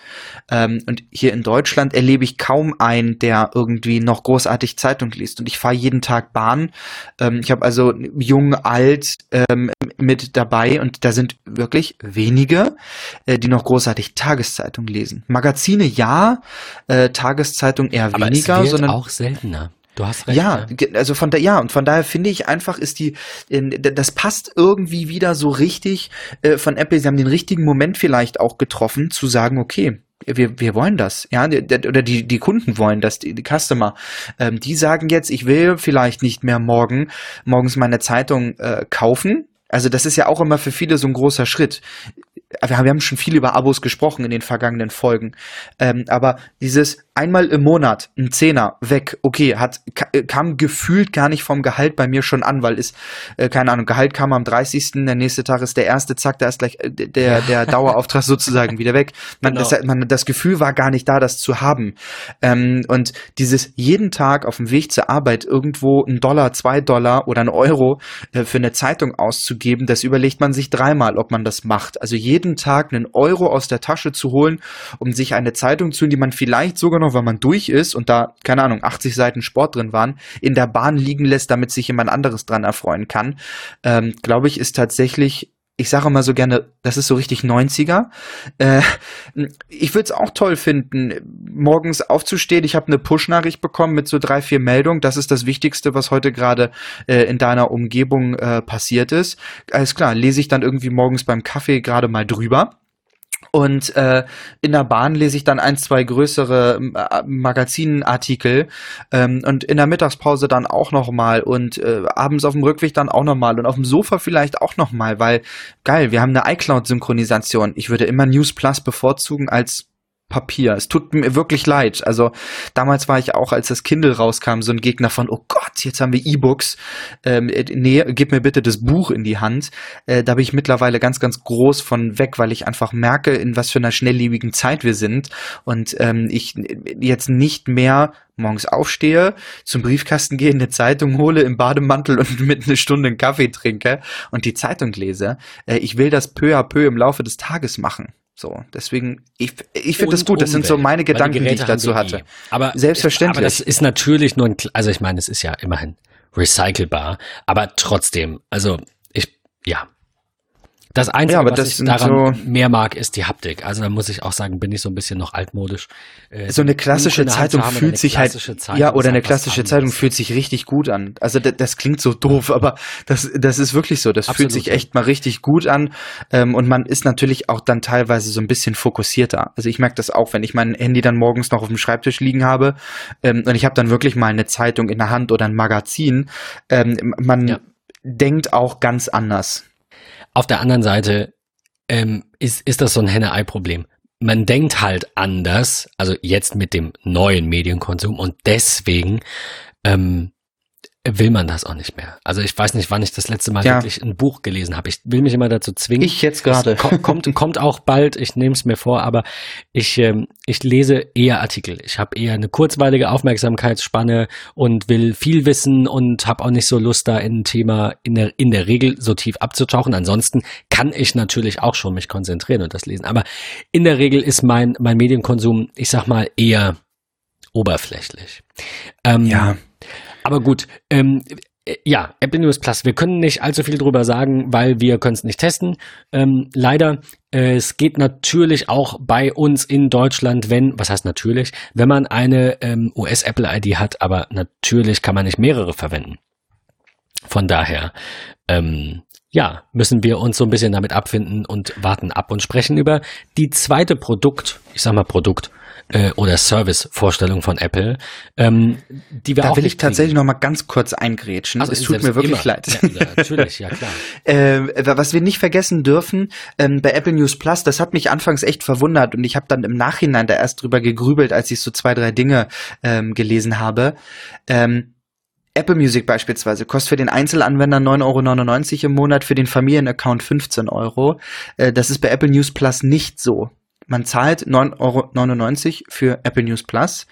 Ähm, und hier in Deutschland erlebe ich kaum einen, der irgendwie noch großartig Zeitung liest. Und ich fahre jeden Tag Bahn. Ähm, ich habe also jung, alt ähm, mit dabei und da sind wirklich wenige, äh, die noch großartig Tageszeitung lesen. Magazine ja, äh, Tageszeitung eher Aber weniger, es wird sondern auch seltener. Du hast recht. Ja, ja, also von da, ja, und von daher finde ich einfach ist die, das passt irgendwie wieder so richtig äh, von Apple. Sie haben den richtigen Moment vielleicht auch getroffen, zu sagen, okay, wir, wir wollen das, ja, oder die, die Kunden wollen das, die, die Customer. Ähm, die sagen jetzt, ich will vielleicht nicht mehr morgen, morgens meine Zeitung äh, kaufen. Also das ist ja auch immer für viele so ein großer Schritt wir haben schon viel über Abos gesprochen in den vergangenen Folgen, ähm, aber dieses einmal im Monat ein Zehner weg, okay, hat kam gefühlt gar nicht vom Gehalt bei mir schon an, weil ist äh, keine Ahnung, Gehalt kam am 30. Der nächste Tag ist der erste, zack, da ist gleich äh, der der Dauerauftrag sozusagen wieder weg. Man, genau. das, man, das Gefühl war gar nicht da, das zu haben. Ähm, und dieses jeden Tag auf dem Weg zur Arbeit irgendwo ein Dollar, zwei Dollar oder ein Euro äh, für eine Zeitung auszugeben, das überlegt man sich dreimal, ob man das macht. Also jeden Tag einen Euro aus der Tasche zu holen, um sich eine Zeitung zu, die man vielleicht sogar noch, wenn man durch ist und da, keine Ahnung, 80 Seiten Sport drin waren, in der Bahn liegen lässt, damit sich jemand anderes dran erfreuen kann, ähm, glaube ich, ist tatsächlich ich sage immer so gerne, das ist so richtig 90er. Äh, ich würde es auch toll finden, morgens aufzustehen. Ich habe eine Push-Nachricht bekommen mit so drei, vier Meldungen. Das ist das Wichtigste, was heute gerade äh, in deiner Umgebung äh, passiert ist. Alles klar, lese ich dann irgendwie morgens beim Kaffee gerade mal drüber. Und äh, in der Bahn lese ich dann ein, zwei größere äh, Magazinartikel ähm, und in der Mittagspause dann auch nochmal und äh, abends auf dem Rückweg dann auch nochmal und auf dem Sofa vielleicht auch nochmal, weil geil, wir haben eine iCloud-Synchronisation. Ich würde immer News Plus bevorzugen als Papier. Es tut mir wirklich leid. Also damals war ich auch, als das Kindle rauskam, so ein Gegner von, oh Gott, jetzt haben wir E-Books. Ähm, äh, nee, gib mir bitte das Buch in die Hand. Äh, da bin ich mittlerweile ganz, ganz groß von weg, weil ich einfach merke, in was für einer schnelllebigen Zeit wir sind. Und ähm, ich jetzt nicht mehr morgens aufstehe, zum Briefkasten gehe, eine Zeitung hole im Bademantel und mit einer Stunde einen Kaffee trinke und die Zeitung lese. Äh, ich will das peu à peu im Laufe des Tages machen. So, deswegen, ich, ich finde das gut. Das sind so meine Gedanken, die, die ich dazu hatte. Aber selbstverständlich. Aber das ist natürlich nur ein, also ich meine, es ist ja immerhin recycelbar, aber trotzdem, also ich, ja, das Einzige, ja, was ich daran so mehr mag, ist die Haptik. Also da muss ich auch sagen, bin ich so ein bisschen noch altmodisch. Äh, so eine klassische Zeitung fühlt sich halt, Zeitung ja, oder eine klassische Zeitung fühlt sich richtig gut an. Also das, das, klingt so doof, aber das, das ist wirklich so. Das Absolut, fühlt sich echt mal richtig gut an. Ähm, und man ist natürlich auch dann teilweise so ein bisschen fokussierter. Also ich merke das auch, wenn ich mein Handy dann morgens noch auf dem Schreibtisch liegen habe ähm, und ich habe dann wirklich mal eine Zeitung in der Hand oder ein Magazin. Ähm, man ja. denkt auch ganz anders. Auf der anderen Seite ähm, ist, ist das so ein Henne-Ei-Problem. Man denkt halt anders, also jetzt mit dem neuen Medienkonsum und deswegen ähm, will man das auch nicht mehr. Also ich weiß nicht, wann ich das letzte Mal ja. wirklich ein Buch gelesen habe. Ich will mich immer dazu zwingen. Ich jetzt gerade. Kommt, kommt auch bald, ich nehme es mir vor, aber ich, ähm, ich lese eher Artikel. Ich habe eher eine kurzweilige Aufmerksamkeitsspanne und will viel wissen und habe auch nicht so Lust, da in ein Thema in der, in der Regel so tief abzutauchen. Ansonsten kann ich natürlich auch schon mich konzentrieren und das lesen. Aber in der Regel ist mein, mein Medienkonsum, ich sag mal, eher oberflächlich. Ähm, ja. Aber gut, ähm, äh, ja, Apple News Plus. Wir können nicht allzu viel drüber sagen, weil wir können es nicht testen. Ähm, leider. Äh, es geht natürlich auch bei uns in Deutschland, wenn, was heißt natürlich, wenn man eine ähm, US-Apple-ID hat, aber natürlich kann man nicht mehrere verwenden. Von daher, ähm, ja, müssen wir uns so ein bisschen damit abfinden und warten ab und sprechen über die zweite Produkt, ich sag mal Produkt, äh, oder Service-Vorstellung von Apple, ähm, die wir da auch will ich tatsächlich noch mal ganz kurz eingrätschen. Also, es tut mir wirklich immer. leid. Ja, natürlich, ja klar. äh, was wir nicht vergessen dürfen, ähm, bei Apple News Plus, das hat mich anfangs echt verwundert und ich habe dann im Nachhinein da erst drüber gegrübelt, als ich so zwei, drei Dinge ähm, gelesen habe. Ähm, Apple Music beispielsweise kostet für den Einzelanwender 9,99 Euro im Monat, für den Familienaccount 15 Euro. Äh, das ist bei Apple News Plus nicht so. Man zahlt 9,99 Euro für Apple News Plus,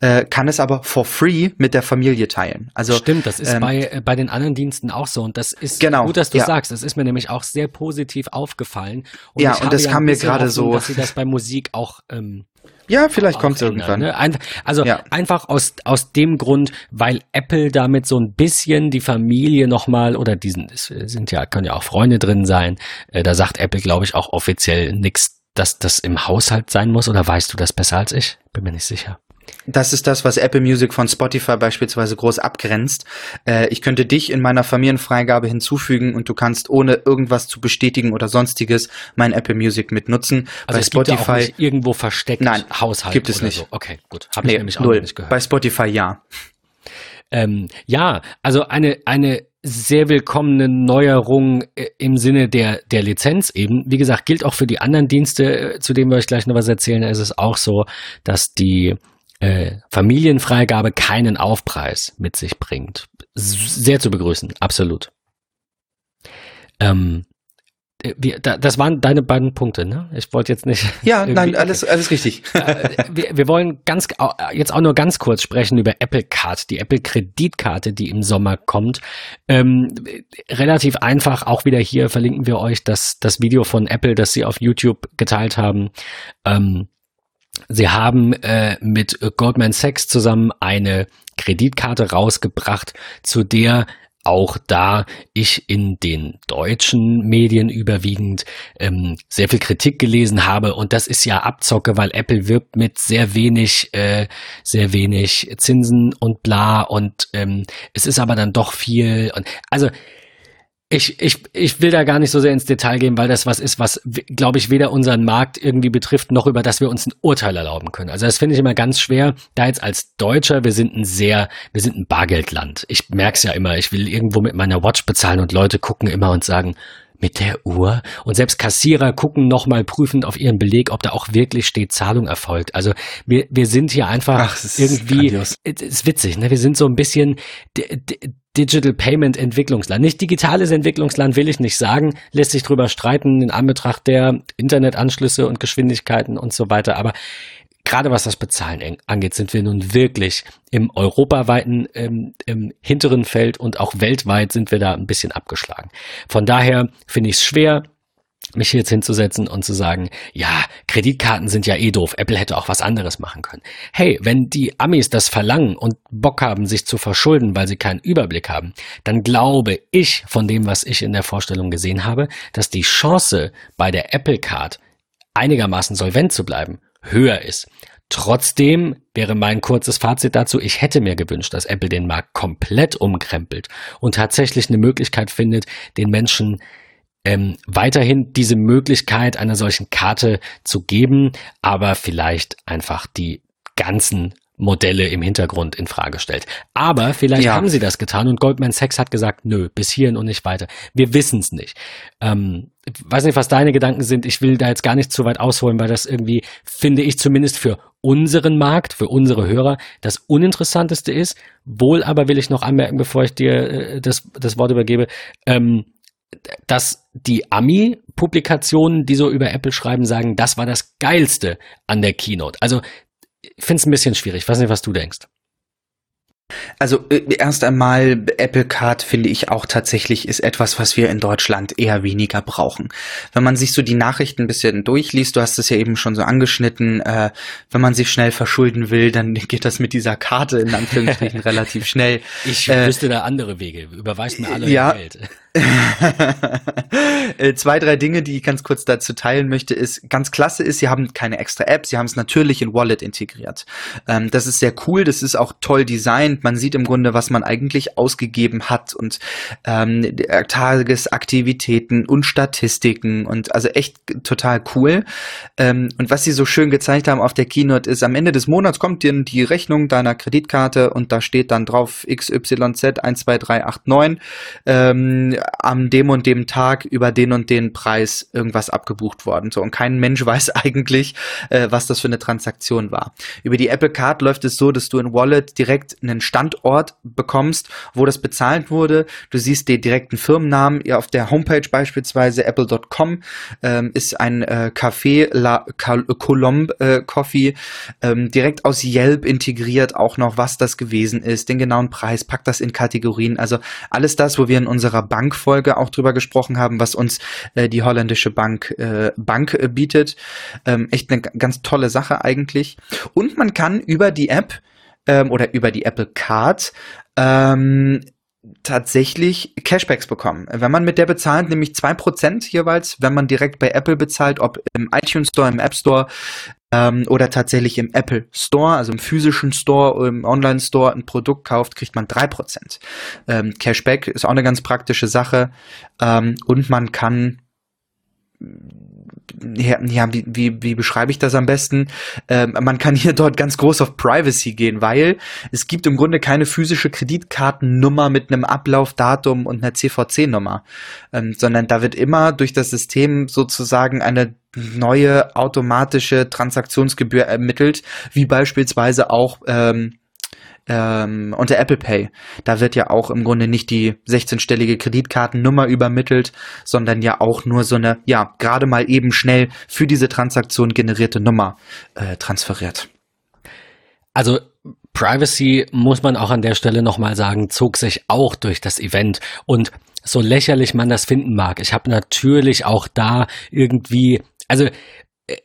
äh, kann es aber for free mit der Familie teilen. Also Stimmt, das ist ähm, bei, äh, bei den anderen Diensten auch so. Und das ist genau, gut, dass du ja. sagst. Das ist mir nämlich auch sehr positiv aufgefallen. Und ja, und das ja kam mir gerade so. Dass sie das bei Musik auch ähm, ja, vielleicht kommt es irgendwann. Ne? Ein, also ja. einfach aus, aus dem Grund, weil Apple damit so ein bisschen die Familie nochmal oder diesen, es sind ja, können ja auch Freunde drin sein, äh, da sagt Apple, glaube ich, auch offiziell nichts dass das im Haushalt sein muss oder weißt du das besser als ich? Bin mir nicht sicher. Das ist das, was Apple Music von Spotify beispielsweise groß abgrenzt. Äh, ich könnte dich in meiner Familienfreigabe hinzufügen und du kannst ohne irgendwas zu bestätigen oder sonstiges mein Apple Music mitnutzen. Also Bei Spotify gibt nicht irgendwo versteckt Nein, Haushalt gibt es nicht. So. Okay, gut. Habe nee, ich nämlich auch null. nicht gehört. Bei Spotify ja. Ähm, ja, also eine eine sehr willkommene Neuerung äh, im Sinne der, der Lizenz eben. Wie gesagt, gilt auch für die anderen Dienste, äh, zu denen wir euch gleich noch was erzählen. Es ist auch so, dass die äh, Familienfreigabe keinen Aufpreis mit sich bringt. Sehr zu begrüßen, absolut. Ähm, äh, wir, da, das waren deine beiden Punkte, ne? Ich wollte jetzt nicht. Ja, nein, alles, alles richtig. Äh, wir, wir wollen ganz jetzt auch nur ganz kurz sprechen über Apple Card, die Apple Kreditkarte, die im Sommer kommt. Ähm, relativ einfach, auch wieder hier verlinken wir euch das, das Video von Apple, das sie auf YouTube geteilt haben. Ähm, sie haben äh, mit Goldman Sachs zusammen eine Kreditkarte rausgebracht, zu der auch da ich in den deutschen Medien überwiegend ähm, sehr viel Kritik gelesen habe. Und das ist ja Abzocke, weil Apple wirbt mit sehr wenig, äh, sehr wenig Zinsen und bla. Und ähm, es ist aber dann doch viel. Und also ich, ich, ich will da gar nicht so sehr ins Detail gehen, weil das was ist, was, glaube ich, weder unseren Markt irgendwie betrifft, noch über das wir uns ein Urteil erlauben können. Also das finde ich immer ganz schwer, da jetzt als Deutscher, wir sind ein sehr, wir sind ein Bargeldland. Ich merke es ja immer, ich will irgendwo mit meiner Watch bezahlen und Leute gucken immer und sagen, mit der Uhr und selbst Kassierer gucken nochmal prüfend auf ihren Beleg, ob da auch wirklich steht, Zahlung erfolgt. Also wir, wir sind hier einfach Ach, irgendwie, es ist witzig, ne? wir sind so ein bisschen Digital Payment Entwicklungsland. Nicht digitales Entwicklungsland will ich nicht sagen, lässt sich drüber streiten in Anbetracht der Internetanschlüsse und Geschwindigkeiten und so weiter, aber gerade was das Bezahlen angeht, sind wir nun wirklich im europaweiten im, im hinteren Feld und auch weltweit sind wir da ein bisschen abgeschlagen. Von daher finde ich es schwer, mich jetzt hinzusetzen und zu sagen, ja, Kreditkarten sind ja eh doof, Apple hätte auch was anderes machen können. Hey, wenn die Amis das verlangen und Bock haben, sich zu verschulden, weil sie keinen Überblick haben, dann glaube ich von dem, was ich in der Vorstellung gesehen habe, dass die Chance bei der Apple Card einigermaßen solvent zu bleiben höher ist. Trotzdem wäre mein kurzes Fazit dazu, ich hätte mir gewünscht, dass Apple den Markt komplett umkrempelt und tatsächlich eine Möglichkeit findet, den Menschen ähm, weiterhin diese Möglichkeit einer solchen Karte zu geben, aber vielleicht einfach die ganzen Modelle im Hintergrund in Frage stellt. Aber vielleicht ja. haben sie das getan und Goldman Sachs hat gesagt, nö, bis hierhin und nicht weiter. Wir wissen es nicht. Ähm, ich weiß nicht, was deine Gedanken sind. Ich will da jetzt gar nicht zu weit ausholen, weil das irgendwie, finde ich zumindest für unseren Markt, für unsere Hörer, das Uninteressanteste ist. Wohl aber will ich noch anmerken, bevor ich dir äh, das, das Wort übergebe, ähm, dass die Ami-Publikationen, die so über Apple schreiben, sagen, das war das Geilste an der Keynote. Also ich finde es ein bisschen schwierig. Ich weiß nicht, was du denkst. Also äh, erst einmal Apple Card finde ich auch tatsächlich ist etwas, was wir in Deutschland eher weniger brauchen. Wenn man sich so die Nachrichten ein bisschen durchliest, du hast es ja eben schon so angeschnitten, äh, wenn man sich schnell verschulden will, dann geht das mit dieser Karte in Anführungsstrichen relativ schnell. Ich äh, wüsste da andere Wege. Überweist mir alle ja, Geld. Äh, zwei, drei Dinge, die ich ganz kurz dazu teilen möchte, ist, ganz klasse ist, sie haben keine extra App, sie haben es natürlich in Wallet integriert. Ähm, das ist sehr cool, das ist auch toll designt. Man sieht im Grunde, was man eigentlich ausgegeben hat und ähm, Tagesaktivitäten und Statistiken und also echt total cool. Ähm, und was sie so schön gezeigt haben auf der Keynote ist, am Ende des Monats kommt dir die Rechnung deiner Kreditkarte und da steht dann drauf XYZ 12389. Ähm, am dem und dem Tag über den und den Preis irgendwas abgebucht worden. So und kein Mensch weiß eigentlich, äh, was das für eine Transaktion war. Über die Apple Card läuft es so, dass du in Wallet direkt einen Standort bekommst, wo das bezahlt wurde. Du siehst den direkten Firmennamen. Ja, auf der Homepage beispielsweise apple.com ähm, ist ein äh, Café La Colombe äh, Coffee ähm, direkt aus Yelp integriert auch noch, was das gewesen ist, den genauen Preis, packt das in Kategorien. Also alles das, wo wir in unserer Bank Bankfolge auch drüber gesprochen haben, was uns äh, die holländische Bank äh, Bank äh, bietet. Ähm, echt eine ganz tolle Sache eigentlich. Und man kann über die App ähm, oder über die Apple Card ähm, tatsächlich Cashbacks bekommen. Wenn man mit der bezahlt, nämlich zwei Prozent jeweils, wenn man direkt bei Apple bezahlt, ob im iTunes Store, im App Store ähm, oder tatsächlich im Apple Store, also im physischen Store, im Online Store ein Produkt kauft, kriegt man drei Prozent. Ähm, Cashback ist auch eine ganz praktische Sache ähm, und man kann ja, wie, wie, wie beschreibe ich das am besten? Ähm, man kann hier dort ganz groß auf Privacy gehen, weil es gibt im Grunde keine physische Kreditkartennummer mit einem Ablaufdatum und einer CVC-Nummer, ähm, sondern da wird immer durch das System sozusagen eine neue automatische Transaktionsgebühr ermittelt, wie beispielsweise auch ähm, ähm, unter Apple Pay. Da wird ja auch im Grunde nicht die 16-stellige Kreditkartennummer übermittelt, sondern ja auch nur so eine, ja, gerade mal eben schnell für diese Transaktion generierte Nummer äh, transferiert. Also Privacy, muss man auch an der Stelle nochmal sagen, zog sich auch durch das Event und so lächerlich man das finden mag. Ich habe natürlich auch da irgendwie, also äh,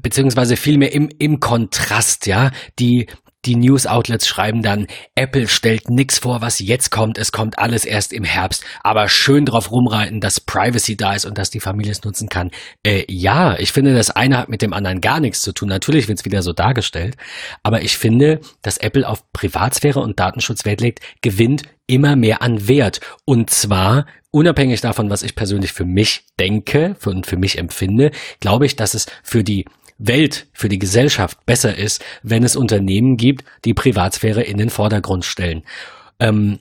beziehungsweise vielmehr im, im Kontrast, ja, die die News-Outlets schreiben dann, Apple stellt nichts vor, was jetzt kommt, es kommt alles erst im Herbst, aber schön drauf rumreiten, dass Privacy da ist und dass die Familie es nutzen kann. Äh, ja, ich finde, das eine hat mit dem anderen gar nichts zu tun. Natürlich wird es wieder so dargestellt, aber ich finde, dass Apple auf Privatsphäre und Datenschutz Wert legt, gewinnt immer mehr an Wert. Und zwar unabhängig davon, was ich persönlich für mich denke und für mich empfinde, glaube ich, dass es für die Welt, für die Gesellschaft besser ist, wenn es Unternehmen gibt, die Privatsphäre in den Vordergrund stellen. Ähm,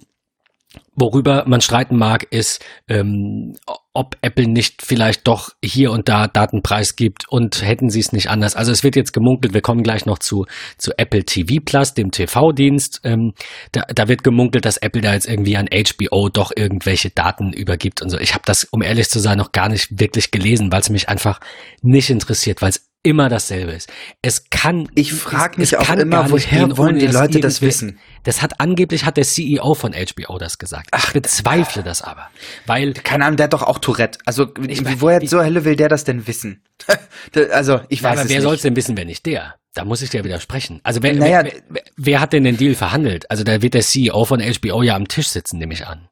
worüber man streiten mag, ist, ähm, ob Apple nicht vielleicht doch hier und da Datenpreis gibt und hätten sie es nicht anders. Also es wird jetzt gemunkelt, wir kommen gleich noch zu, zu Apple TV Plus, dem TV-Dienst. Ähm, da, da wird gemunkelt, dass Apple da jetzt irgendwie an HBO doch irgendwelche Daten übergibt und so. Ich habe das, um ehrlich zu sein, noch gar nicht wirklich gelesen, weil es mich einfach nicht interessiert, weil es immer dasselbe ist. Es kann. Ich frage mich auch immer, woher gehen, wollen die Leute das wissen? Das hat angeblich hat der CEO von HBO das gesagt. Ach, ich bezweifle das aber, weil keine Ahnung, der hat doch auch Tourette. Also ich, woher zur Hölle will der das denn wissen? also ich weiß ja, aber es wer soll es denn wissen, wenn nicht der? Da muss ich dir widersprechen. Also wer, naja, wer, wer, wer hat denn den Deal verhandelt? Also da wird der CEO von HBO ja am Tisch sitzen, nehme ich an.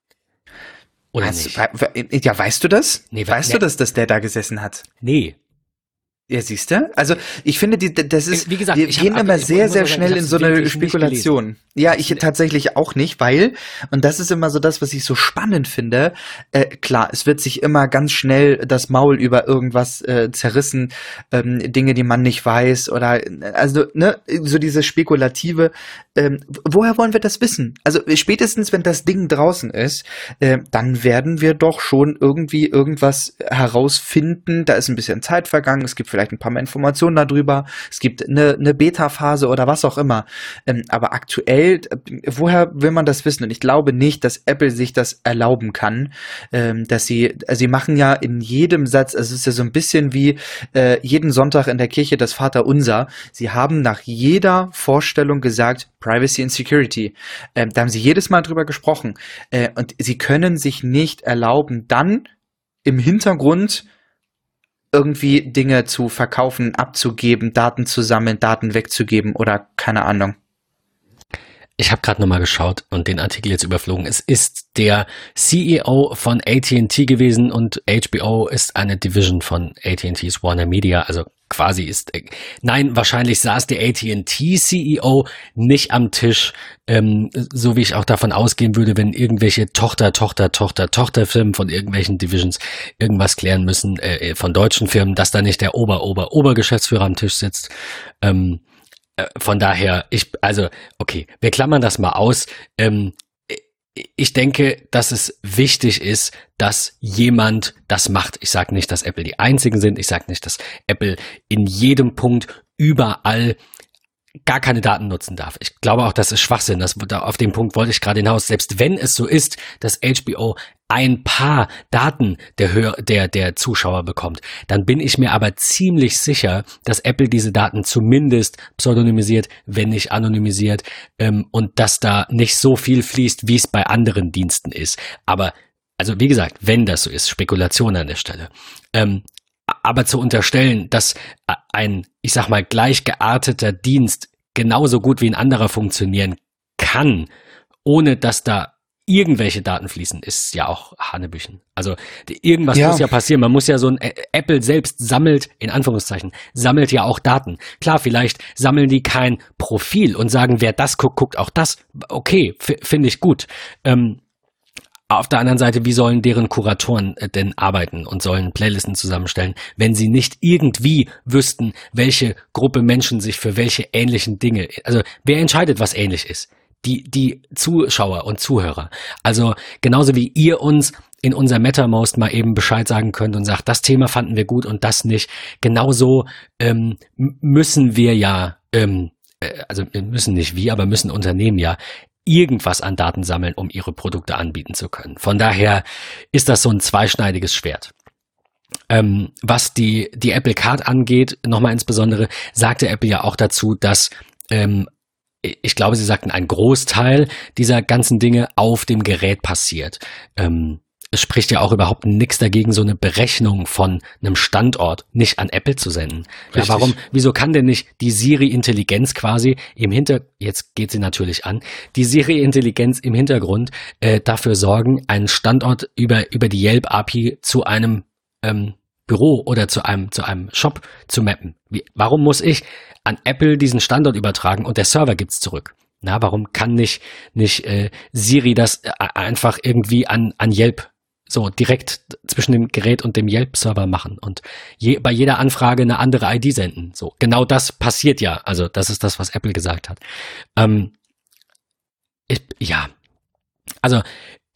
Oder also, nicht? Ja, weißt du das? Nee, weißt ne, du das, dass der da gesessen hat? Nee, ja, siehst du? Also ich finde, die, das ist, wie gesagt, wir gehen immer sehr, sehr schnell in so eine Spekulation. Ja, ich tatsächlich auch nicht, weil, und das ist immer so das, was ich so spannend finde, äh, klar, es wird sich immer ganz schnell das Maul über irgendwas äh, zerrissen, ähm, Dinge, die man nicht weiß, oder also, ne, so diese Spekulative, ähm, woher wollen wir das wissen? Also spätestens, wenn das Ding draußen ist, äh, dann werden wir doch schon irgendwie irgendwas herausfinden. Da ist ein bisschen Zeit vergangen, es gibt vielleicht ein paar mehr Informationen darüber, es gibt eine, eine Beta-Phase oder was auch immer. Ähm, aber aktuell, äh, woher will man das wissen? Und ich glaube nicht, dass Apple sich das erlauben kann, ähm, dass sie, also sie machen ja in jedem Satz, also es ist ja so ein bisschen wie äh, jeden Sonntag in der Kirche das Vater Unser. Sie haben nach jeder Vorstellung gesagt, Privacy and Security. Ähm, da haben sie jedes Mal drüber gesprochen. Äh, und sie können sich nicht erlauben, dann im Hintergrund irgendwie Dinge zu verkaufen, abzugeben, Daten zu sammeln, Daten wegzugeben oder keine Ahnung. Ich habe gerade nochmal geschaut und den Artikel jetzt überflogen. Es ist der CEO von AT&T gewesen und HBO ist eine Division von AT&T's Warner Media, also quasi ist, äh, nein, wahrscheinlich saß der AT&T-CEO nicht am Tisch, ähm, so wie ich auch davon ausgehen würde, wenn irgendwelche Tochter, Tochter, Tochter, Tochterfirmen von irgendwelchen Divisions irgendwas klären müssen, äh, von deutschen Firmen, dass da nicht der Ober, Ober, Obergeschäftsführer am Tisch sitzt. Ähm, äh, von daher, ich, also, okay, wir klammern das mal aus. Ähm, ich denke, dass es wichtig ist, dass jemand das macht. Ich sage nicht, dass Apple die einzigen sind. Ich sage nicht, dass Apple in jedem Punkt überall gar keine Daten nutzen darf. Ich glaube auch, das ist Schwachsinn. Das, auf den Punkt wollte ich gerade hinaus. Selbst wenn es so ist, dass HBO ein paar Daten der, Hör der, der Zuschauer bekommt, dann bin ich mir aber ziemlich sicher, dass Apple diese Daten zumindest pseudonymisiert, wenn nicht anonymisiert, ähm, und dass da nicht so viel fließt, wie es bei anderen Diensten ist. Aber also wie gesagt, wenn das so ist, Spekulation an der Stelle. Ähm, aber zu unterstellen, dass ein, ich sag mal, gleich gearteter Dienst genauso gut wie ein anderer funktionieren kann, ohne dass da irgendwelche Daten fließen, ist ja auch Hanebüchen. Also irgendwas ja. muss ja passieren. Man muss ja so ein Apple selbst sammelt, in Anführungszeichen, sammelt ja auch Daten. Klar, vielleicht sammeln die kein Profil und sagen, wer das guckt, guckt auch das. Okay, finde ich gut. Ähm, auf der anderen Seite, wie sollen deren Kuratoren äh, denn arbeiten und sollen Playlisten zusammenstellen, wenn sie nicht irgendwie wüssten, welche Gruppe Menschen sich für welche ähnlichen Dinge, also wer entscheidet, was ähnlich ist? Die, die Zuschauer und Zuhörer. Also genauso wie ihr uns in unser MetaMost mal eben Bescheid sagen könnt und sagt, das Thema fanden wir gut und das nicht. Genauso ähm, müssen wir ja ähm, äh, also müssen nicht wir, aber müssen Unternehmen ja irgendwas an Daten sammeln, um ihre Produkte anbieten zu können. Von daher ist das so ein zweischneidiges Schwert. Ähm, was die, die Apple Card angeht, nochmal insbesondere, sagte Apple ja auch dazu, dass ähm, ich glaube, sie sagten, ein Großteil dieser ganzen Dinge auf dem Gerät passiert. Ähm, es spricht ja auch überhaupt nichts dagegen, so eine Berechnung von einem Standort nicht an Apple zu senden. Ja, warum, wieso kann denn nicht die Siri-Intelligenz quasi im Hinter, jetzt geht sie natürlich an, die Siri-Intelligenz im Hintergrund äh, dafür sorgen, einen Standort über, über die Yelp-API zu einem ähm, Büro oder zu einem, zu einem Shop zu mappen? Wie, warum muss ich an Apple diesen Standort übertragen und der Server gibt's zurück? Na, warum kann nicht, nicht äh, Siri das äh, einfach irgendwie an, an Yelp so direkt zwischen dem Gerät und dem Yelp-Server machen und je, bei jeder Anfrage eine andere ID senden. So genau das passiert ja. Also das ist das, was Apple gesagt hat. Ähm, ich, ja, also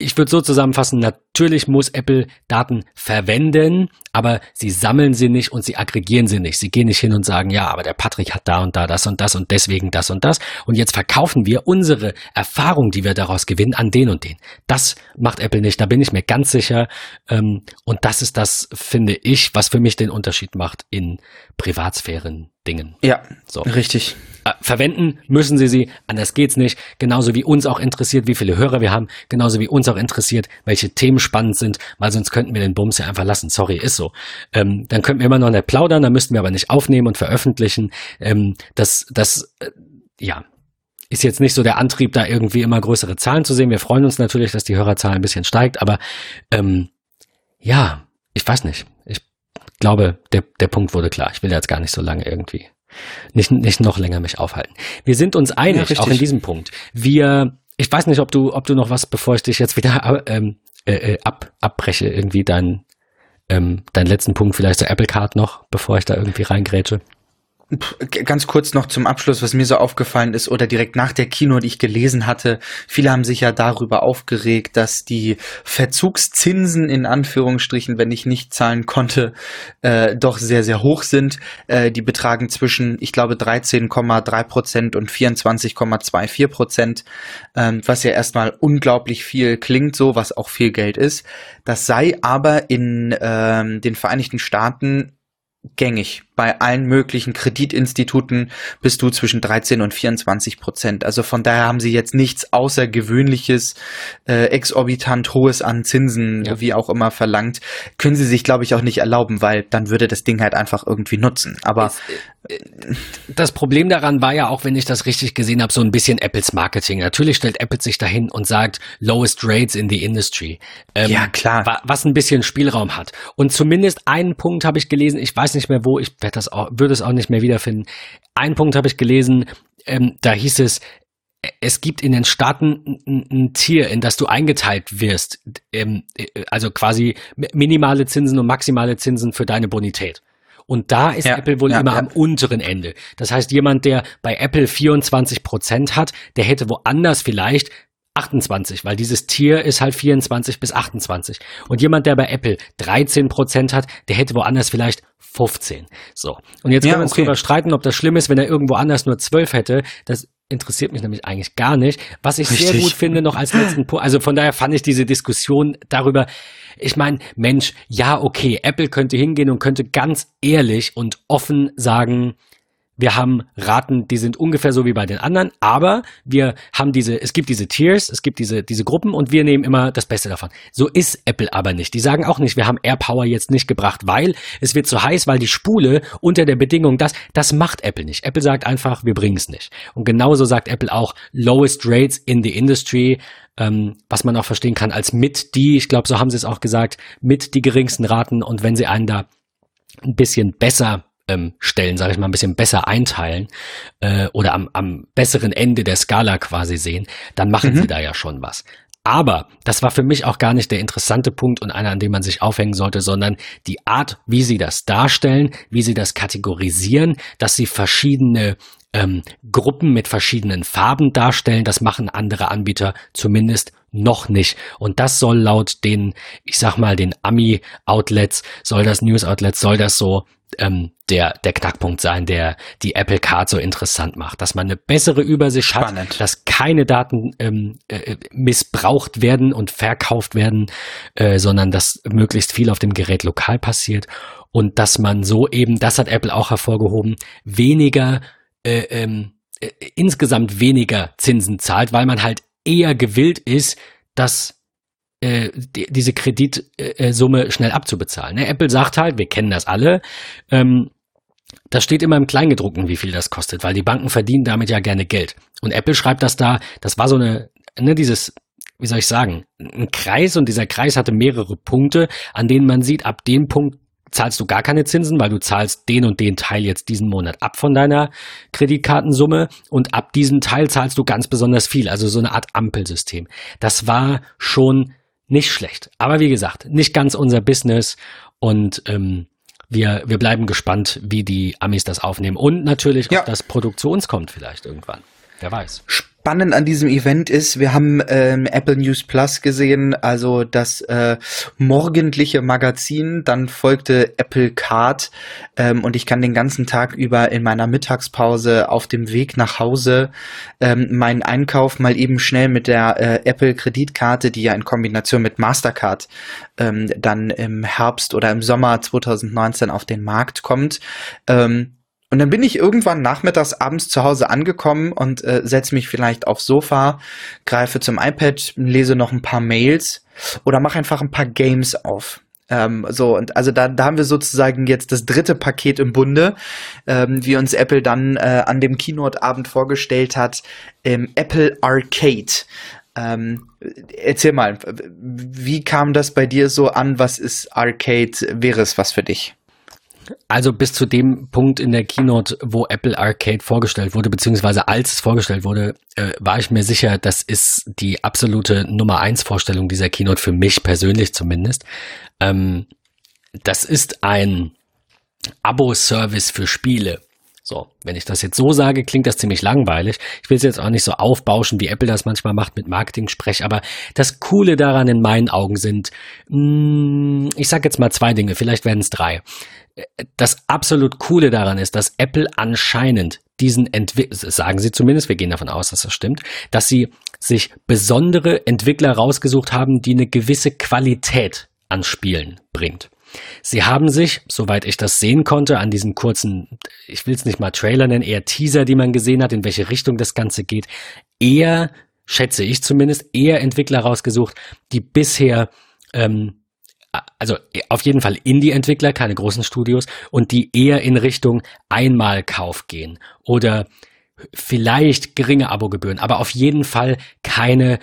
ich würde so zusammenfassen, Natürlich muss Apple Daten verwenden, aber sie sammeln sie nicht und sie aggregieren sie nicht. Sie gehen nicht hin und sagen, ja, aber der Patrick hat da und da das und das und deswegen das und das. Und jetzt verkaufen wir unsere Erfahrung, die wir daraus gewinnen, an den und den. Das macht Apple nicht, da bin ich mir ganz sicher. Ähm, und das ist das, finde ich, was für mich den Unterschied macht in Privatsphären Dingen. Ja, so. richtig. Äh, verwenden müssen sie sie, anders geht's nicht. Genauso wie uns auch interessiert, wie viele Hörer wir haben, genauso wie uns auch interessiert, welche Themen spannend sind, weil sonst könnten wir den Bums ja einfach lassen. Sorry, ist so. Ähm, dann könnten wir immer noch nicht plaudern, dann müssten wir aber nicht aufnehmen und veröffentlichen. Ähm, das, das, äh, ja, ist jetzt nicht so der Antrieb, da irgendwie immer größere Zahlen zu sehen. Wir freuen uns natürlich, dass die Hörerzahl ein bisschen steigt, aber ähm, ja, ich weiß nicht. Ich glaube, der, der Punkt wurde klar. Ich will jetzt gar nicht so lange irgendwie nicht, nicht noch länger mich aufhalten. Wir sind uns einig, ja, auch in diesem Punkt. Wir, ich weiß nicht, ob du, ob du noch was, bevor ich dich jetzt wieder ähm, äh, äh ab, abbreche, irgendwie deinen ähm, deinen letzten Punkt vielleicht zur Apple Card noch, bevor ich da irgendwie reingrätsche. Ganz kurz noch zum Abschluss, was mir so aufgefallen ist oder direkt nach der Kino, die ich gelesen hatte. Viele haben sich ja darüber aufgeregt, dass die Verzugszinsen in Anführungsstrichen, wenn ich nicht zahlen konnte, äh, doch sehr, sehr hoch sind. Äh, die betragen zwischen, ich glaube, 13,3 Prozent und 24,24 Prozent, ähm, was ja erstmal unglaublich viel klingt, so was auch viel Geld ist. Das sei aber in ähm, den Vereinigten Staaten gängig. Bei allen möglichen Kreditinstituten bist du zwischen 13 und 24 Prozent. Also von daher haben sie jetzt nichts Außergewöhnliches, äh, exorbitant hohes an Zinsen, ja. wie auch immer verlangt. Können sie sich, glaube ich, auch nicht erlauben, weil dann würde das Ding halt einfach irgendwie nutzen. Aber es, äh, das Problem daran war ja auch, wenn ich das richtig gesehen habe, so ein bisschen Apples Marketing. Natürlich stellt Apple sich dahin und sagt lowest rates in the industry. Ähm, ja, klar. Was ein bisschen Spielraum hat. Und zumindest einen Punkt habe ich gelesen, ich weiß nicht mehr wo, ich werde das auch, würde es auch nicht mehr wiederfinden. Einen Punkt habe ich gelesen, ähm, da hieß es, es gibt in den Staaten ein, ein Tier, in das du eingeteilt wirst, ähm, äh, also quasi minimale Zinsen und maximale Zinsen für deine Bonität. Und da ist ja, Apple wohl ja, immer ja. am unteren Ende. Das heißt, jemand, der bei Apple 24 Prozent hat, der hätte woanders vielleicht 28, weil dieses Tier ist halt 24 bis 28. Und jemand, der bei Apple 13 Prozent hat, der hätte woanders vielleicht 15. So. Und jetzt können wir uns okay. darüber streiten, ob das schlimm ist, wenn er irgendwo anders nur 12 hätte. Das interessiert mich nämlich eigentlich gar nicht. Was ich Richtig. sehr gut finde, noch als letzten Punkt, also von daher fand ich diese Diskussion darüber, ich meine, Mensch, ja, okay, Apple könnte hingehen und könnte ganz ehrlich und offen sagen, wir haben Raten, die sind ungefähr so wie bei den anderen, aber wir haben diese, es gibt diese Tiers, es gibt diese, diese Gruppen und wir nehmen immer das Beste davon. So ist Apple aber nicht. Die sagen auch nicht, wir haben AirPower jetzt nicht gebracht, weil es wird zu heiß, weil die Spule unter der Bedingung das, das macht Apple nicht. Apple sagt einfach, wir bringen es nicht. Und genauso sagt Apple auch lowest rates in the industry, ähm, was man auch verstehen kann als mit die, ich glaube, so haben sie es auch gesagt, mit die geringsten Raten und wenn sie einen da ein bisschen besser ähm, Stellen, sage ich mal, ein bisschen besser einteilen äh, oder am, am besseren Ende der Skala quasi sehen, dann machen mhm. sie da ja schon was. Aber das war für mich auch gar nicht der interessante Punkt und einer, an dem man sich aufhängen sollte, sondern die Art, wie sie das darstellen, wie sie das kategorisieren, dass sie verschiedene ähm, Gruppen mit verschiedenen Farben darstellen. Das machen andere Anbieter zumindest noch nicht. Und das soll laut den, ich sag mal, den Ami-Outlets, soll das News-Outlets, soll das so ähm, der, der Knackpunkt sein, der die Apple Card so interessant macht. Dass man eine bessere Übersicht Spannend. hat, dass keine Daten ähm, äh, missbraucht werden und verkauft werden, äh, sondern dass möglichst viel auf dem Gerät lokal passiert und dass man so eben, das hat Apple auch hervorgehoben, weniger äh, ähm, äh, insgesamt weniger Zinsen zahlt, weil man halt eher gewillt ist, dass äh, die, diese Kreditsumme schnell abzubezahlen. Ne? Apple sagt halt, wir kennen das alle, ähm, das steht immer im Kleingedruckten, wie viel das kostet, weil die Banken verdienen damit ja gerne Geld. Und Apple schreibt das da, das war so eine, ne, dieses, wie soll ich sagen, ein Kreis und dieser Kreis hatte mehrere Punkte, an denen man sieht, ab dem Punkt zahlst du gar keine Zinsen, weil du zahlst den und den Teil jetzt diesen Monat ab von deiner Kreditkartensumme und ab diesem Teil zahlst du ganz besonders viel, also so eine Art Ampelsystem. Das war schon nicht schlecht. Aber wie gesagt, nicht ganz unser Business und ähm, wir, wir bleiben gespannt, wie die Amis das aufnehmen und natürlich, ja. ob das Produktionskommt vielleicht irgendwann. Wer weiß. Spannend an diesem Event ist, wir haben ähm, Apple News Plus gesehen, also das äh, morgendliche Magazin, dann folgte Apple Card ähm, und ich kann den ganzen Tag über in meiner Mittagspause auf dem Weg nach Hause ähm, meinen Einkauf mal eben schnell mit der äh, Apple Kreditkarte, die ja in Kombination mit Mastercard ähm, dann im Herbst oder im Sommer 2019 auf den Markt kommt, ähm, und dann bin ich irgendwann nachmittags abends zu Hause angekommen und äh, setze mich vielleicht aufs Sofa, greife zum iPad, lese noch ein paar Mails oder mache einfach ein paar Games auf. Ähm, so, und also da, da haben wir sozusagen jetzt das dritte Paket im Bunde, ähm, wie uns Apple dann äh, an dem Keynote-Abend vorgestellt hat, ähm, Apple Arcade. Ähm, erzähl mal, wie kam das bei dir so an? Was ist Arcade? Wäre es was für dich? Also bis zu dem Punkt in der Keynote, wo Apple Arcade vorgestellt wurde, beziehungsweise als es vorgestellt wurde, äh, war ich mir sicher, das ist die absolute Nummer eins Vorstellung dieser Keynote für mich persönlich zumindest. Ähm, das ist ein Abo-Service für Spiele. So, wenn ich das jetzt so sage, klingt das ziemlich langweilig. Ich will es jetzt auch nicht so aufbauschen, wie Apple das manchmal macht mit Marketing-Sprech, aber das Coole daran in meinen Augen sind, mh, mm, ich sage jetzt mal zwei Dinge, vielleicht werden es drei das absolut Coole daran ist, dass Apple anscheinend diesen Entwickler, sagen sie zumindest, wir gehen davon aus, dass das stimmt, dass sie sich besondere Entwickler rausgesucht haben, die eine gewisse Qualität an Spielen bringt. Sie haben sich, soweit ich das sehen konnte, an diesen kurzen, ich will es nicht mal Trailer nennen, eher Teaser, die man gesehen hat, in welche Richtung das Ganze geht, eher, schätze ich zumindest, eher Entwickler rausgesucht, die bisher ähm, also auf jeden Fall Indie-Entwickler, keine großen Studios und die eher in Richtung Einmalkauf gehen oder vielleicht geringe Abogebühren, aber auf jeden Fall keine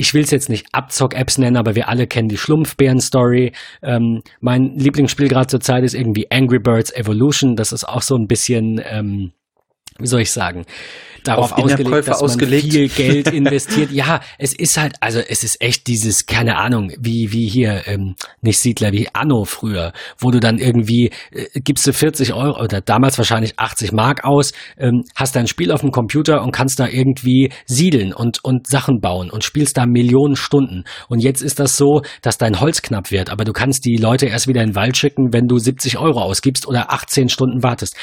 ich will es jetzt nicht Abzock-Apps nennen, aber wir alle kennen die Schlumpfbären-Story. Ähm, mein Lieblingsspiel gerade zur Zeit ist irgendwie Angry Birds Evolution. Das ist auch so ein bisschen ähm, wie soll ich sagen, darauf ausgelegt, dass man ausgelegt. viel Geld investiert. ja, es ist halt, also es ist echt dieses, keine Ahnung, wie wie hier ähm, nicht Siedler, wie Anno früher, wo du dann irgendwie äh, gibst du 40 Euro oder damals wahrscheinlich 80 Mark aus, ähm, hast dein Spiel auf dem Computer und kannst da irgendwie siedeln und und Sachen bauen und spielst da Millionen Stunden. Und jetzt ist das so, dass dein Holz knapp wird, aber du kannst die Leute erst wieder in den Wald schicken, wenn du 70 Euro ausgibst oder 18 Stunden wartest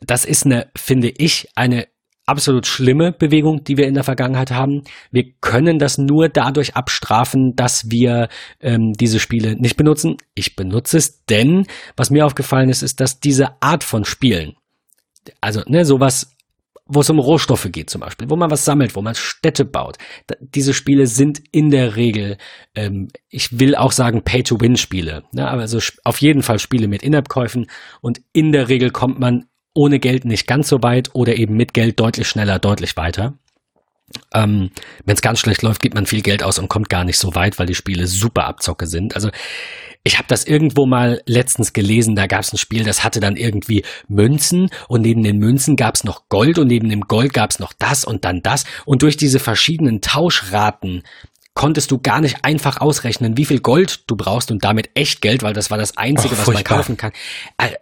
das ist eine, finde ich, eine absolut schlimme Bewegung, die wir in der Vergangenheit haben. Wir können das nur dadurch abstrafen, dass wir ähm, diese Spiele nicht benutzen. Ich benutze es, denn was mir aufgefallen ist, ist, dass diese Art von Spielen, also ne, sowas, wo es um Rohstoffe geht zum Beispiel, wo man was sammelt, wo man Städte baut, da, diese Spiele sind in der Regel, ähm, ich will auch sagen Pay-to-Win-Spiele, ne, aber also auf jeden Fall Spiele mit In-App-Käufen und in der Regel kommt man ohne Geld nicht ganz so weit oder eben mit Geld deutlich schneller, deutlich weiter. Ähm, Wenn es ganz schlecht läuft, gibt man viel Geld aus und kommt gar nicht so weit, weil die Spiele super Abzocke sind. Also ich habe das irgendwo mal letztens gelesen, da gab es ein Spiel, das hatte dann irgendwie Münzen und neben den Münzen gab es noch Gold und neben dem Gold gab es noch das und dann das. Und durch diese verschiedenen Tauschraten konntest du gar nicht einfach ausrechnen, wie viel Gold du brauchst und damit echt Geld, weil das war das Einzige, Och, was man kaufen kann.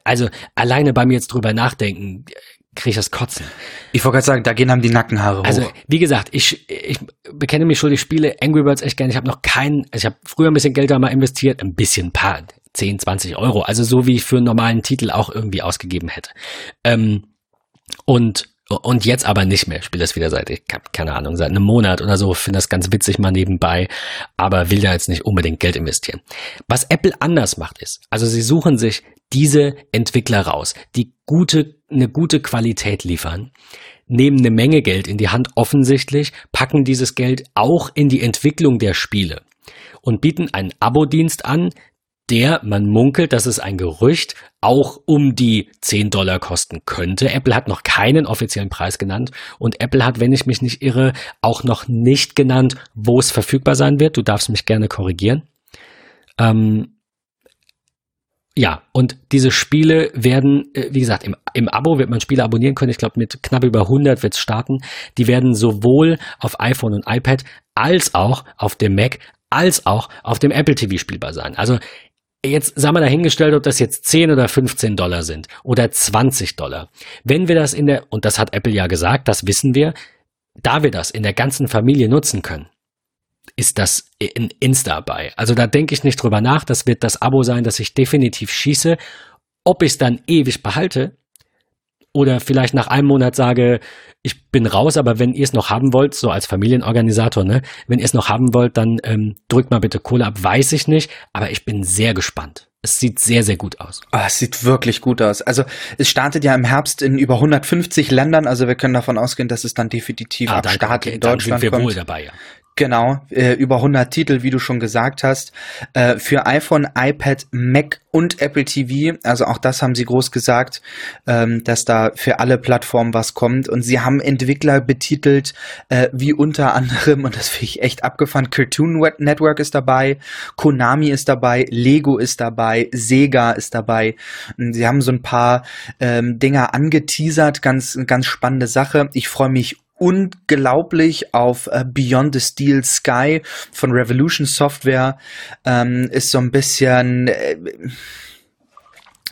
Also alleine bei mir jetzt drüber nachdenken, kriege ich das Kotzen. Ich wollte gerade sagen, da gehen haben die Nackenhaare hoch. Also, wie gesagt, ich, ich bekenne mich schuldig, spiele Angry Birds echt gerne. Ich habe noch keinen, also ich habe früher ein bisschen Geld da mal investiert, ein bisschen, paar, 10, 20 Euro. Also so wie ich für einen normalen Titel auch irgendwie ausgegeben hätte. Ähm, und und jetzt aber nicht mehr. Ich spiele das wieder seit, ich hab, keine Ahnung, seit einem Monat oder so. Finde das ganz witzig mal nebenbei, aber will da jetzt nicht unbedingt Geld investieren. Was Apple anders macht ist, also sie suchen sich diese Entwickler raus, die gute, eine gute Qualität liefern, nehmen eine Menge Geld in die Hand offensichtlich, packen dieses Geld auch in die Entwicklung der Spiele und bieten einen Abo-Dienst an, der, man munkelt, dass es ein Gerücht, auch um die 10 Dollar kosten könnte. Apple hat noch keinen offiziellen Preis genannt und Apple hat, wenn ich mich nicht irre, auch noch nicht genannt, wo es verfügbar sein wird. Du darfst mich gerne korrigieren. Ähm, ja, und diese Spiele werden, äh, wie gesagt, im, im Abo wird man Spiele abonnieren können. Ich glaube, mit knapp über 100 wird es starten. Die werden sowohl auf iPhone und iPad als auch auf dem Mac als auch auf dem Apple TV spielbar sein. Also Jetzt sagen wir dahingestellt, ob das jetzt 10 oder 15 Dollar sind oder 20 Dollar. Wenn wir das in der, und das hat Apple ja gesagt, das wissen wir, da wir das in der ganzen Familie nutzen können, ist das in Insta bei. Also da denke ich nicht drüber nach. Das wird das Abo sein, das ich definitiv schieße. Ob ich es dann ewig behalte oder vielleicht nach einem Monat sage, ich bin raus, aber wenn ihr es noch haben wollt, so als Familienorganisator, ne, wenn ihr es noch haben wollt, dann ähm, drückt mal bitte Kohle ab, weiß ich nicht, aber ich bin sehr gespannt. Es sieht sehr, sehr gut aus. Oh, es sieht wirklich gut aus. Also es startet ja im Herbst in über 150 Ländern, also wir können davon ausgehen, dass es dann definitiv ah, ab Start okay, in Deutschland dann sind wir kommt. wohl dabei, ja. Genau, äh, über 100 Titel, wie du schon gesagt hast, äh, für iPhone, iPad, Mac und Apple TV. Also auch das haben sie groß gesagt, ähm, dass da für alle Plattformen was kommt. Und sie haben Entwickler betitelt, äh, wie unter anderem, und das finde ich echt abgefahren, Cartoon Network ist dabei, Konami ist dabei, Lego ist dabei, Sega ist dabei. Und sie haben so ein paar ähm, Dinger angeteasert, ganz, ganz spannende Sache. Ich freue mich unglaublich auf äh, Beyond the Steel Sky von Revolution Software. Ähm, ist so ein bisschen äh,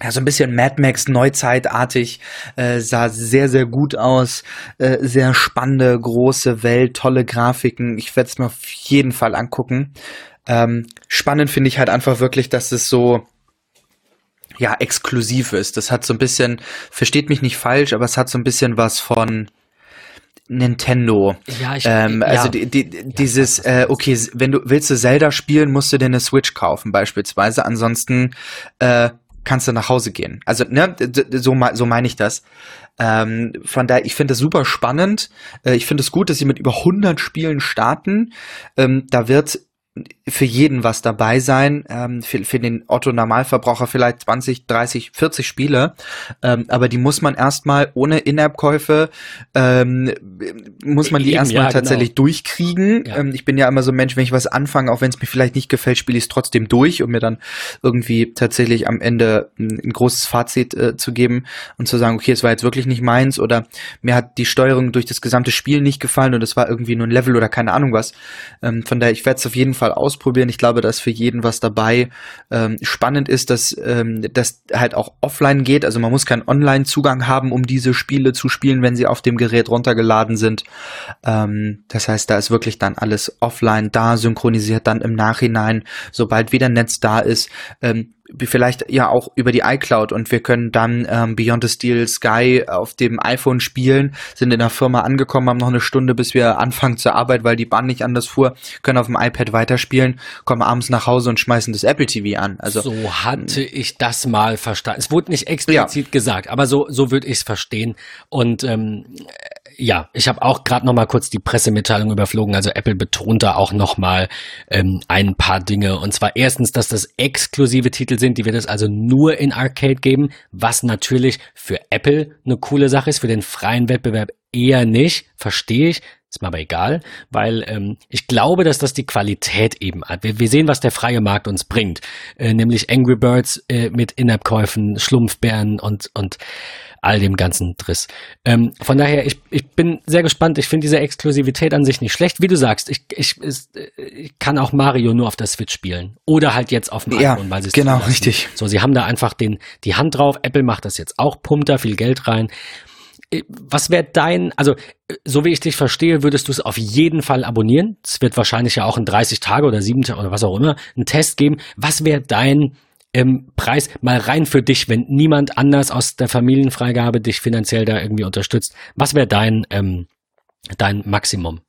ja, so ein bisschen Mad Max Neuzeitartig, äh, sah sehr, sehr gut aus, äh, sehr spannende, große Welt, tolle Grafiken. Ich werde es mir auf jeden Fall angucken. Ähm, spannend finde ich halt einfach wirklich, dass es so ja exklusiv ist. Das hat so ein bisschen, versteht mich nicht falsch, aber es hat so ein bisschen was von Nintendo. Ja, ich, ähm, also ja. die, die, dieses, äh, okay, wenn du willst du Zelda spielen, musst du dir eine Switch kaufen beispielsweise. Ansonsten äh, kannst du nach Hause gehen. Also ne, so, so meine ich das. Ähm, von daher, ich finde es super spannend. Äh, ich finde es gut, dass sie mit über 100 Spielen starten. Ähm, da wird für jeden was dabei sein, ähm, für, für den Otto-Normalverbraucher vielleicht 20, 30, 40 Spiele, ähm, aber die muss man erstmal ohne In-App-Käufe, ähm, muss man die erstmal ja, tatsächlich genau. durchkriegen. Ja. Ähm, ich bin ja immer so ein Mensch, wenn ich was anfange, auch wenn es mir vielleicht nicht gefällt, spiele ich es trotzdem durch, um mir dann irgendwie tatsächlich am Ende ein, ein großes Fazit äh, zu geben und zu sagen, okay, es war jetzt wirklich nicht meins oder mir hat die Steuerung durch das gesamte Spiel nicht gefallen und es war irgendwie nur ein Level oder keine Ahnung was. Ähm, von daher, ich werde es auf jeden Fall ausprobieren. Ich glaube, da ist für jeden was dabei. Ähm, spannend ist, dass ähm, das halt auch offline geht. Also man muss keinen Online-Zugang haben, um diese Spiele zu spielen, wenn sie auf dem Gerät runtergeladen sind. Ähm, das heißt, da ist wirklich dann alles offline da, synchronisiert dann im Nachhinein, sobald wieder Netz da ist. Ähm, vielleicht ja auch über die iCloud und wir können dann ähm, Beyond the Steel Sky auf dem iPhone spielen, sind in der Firma angekommen, haben noch eine Stunde, bis wir anfangen zur Arbeit, weil die Bahn nicht anders fuhr, können auf dem iPad weiterspielen, kommen abends nach Hause und schmeißen das Apple TV an. Also so hatte ich das mal verstanden. Es wurde nicht explizit ja. gesagt, aber so so würde ich es verstehen und ähm, ja, ich habe auch gerade noch mal kurz die Pressemitteilung überflogen. Also Apple betont da auch noch mal ähm, ein paar Dinge. Und zwar erstens, dass das exklusive Titel sind, die wird es also nur in Arcade geben, was natürlich für Apple eine coole Sache ist, für den freien Wettbewerb eher nicht. Verstehe ich. Ist mir aber egal, weil ähm, ich glaube, dass das die Qualität eben hat. Wir, wir sehen, was der freie Markt uns bringt. Äh, nämlich Angry Birds äh, mit In-App-Käufen, Schlumpfbären und, und all dem ganzen Driss. Ähm, von daher, ich, ich bin sehr gespannt. Ich finde diese Exklusivität an sich nicht schlecht. Wie du sagst, ich, ich, ich kann auch Mario nur auf der Switch spielen. Oder halt jetzt auf dem ja, iPhone, weil sie es Genau, richtig. So, sie haben da einfach den, die Hand drauf. Apple macht das jetzt auch, pumpt da viel Geld rein. Äh, was wäre dein, also so wie ich dich verstehe, würdest du es auf jeden Fall abonnieren. Es wird wahrscheinlich ja auch in 30 Tage oder 7 Tage oder was auch immer einen Test geben. Was wäre dein ähm, Preis mal rein für dich, wenn niemand anders aus der Familienfreigabe dich finanziell da irgendwie unterstützt? Was wäre dein, ähm, dein Maximum?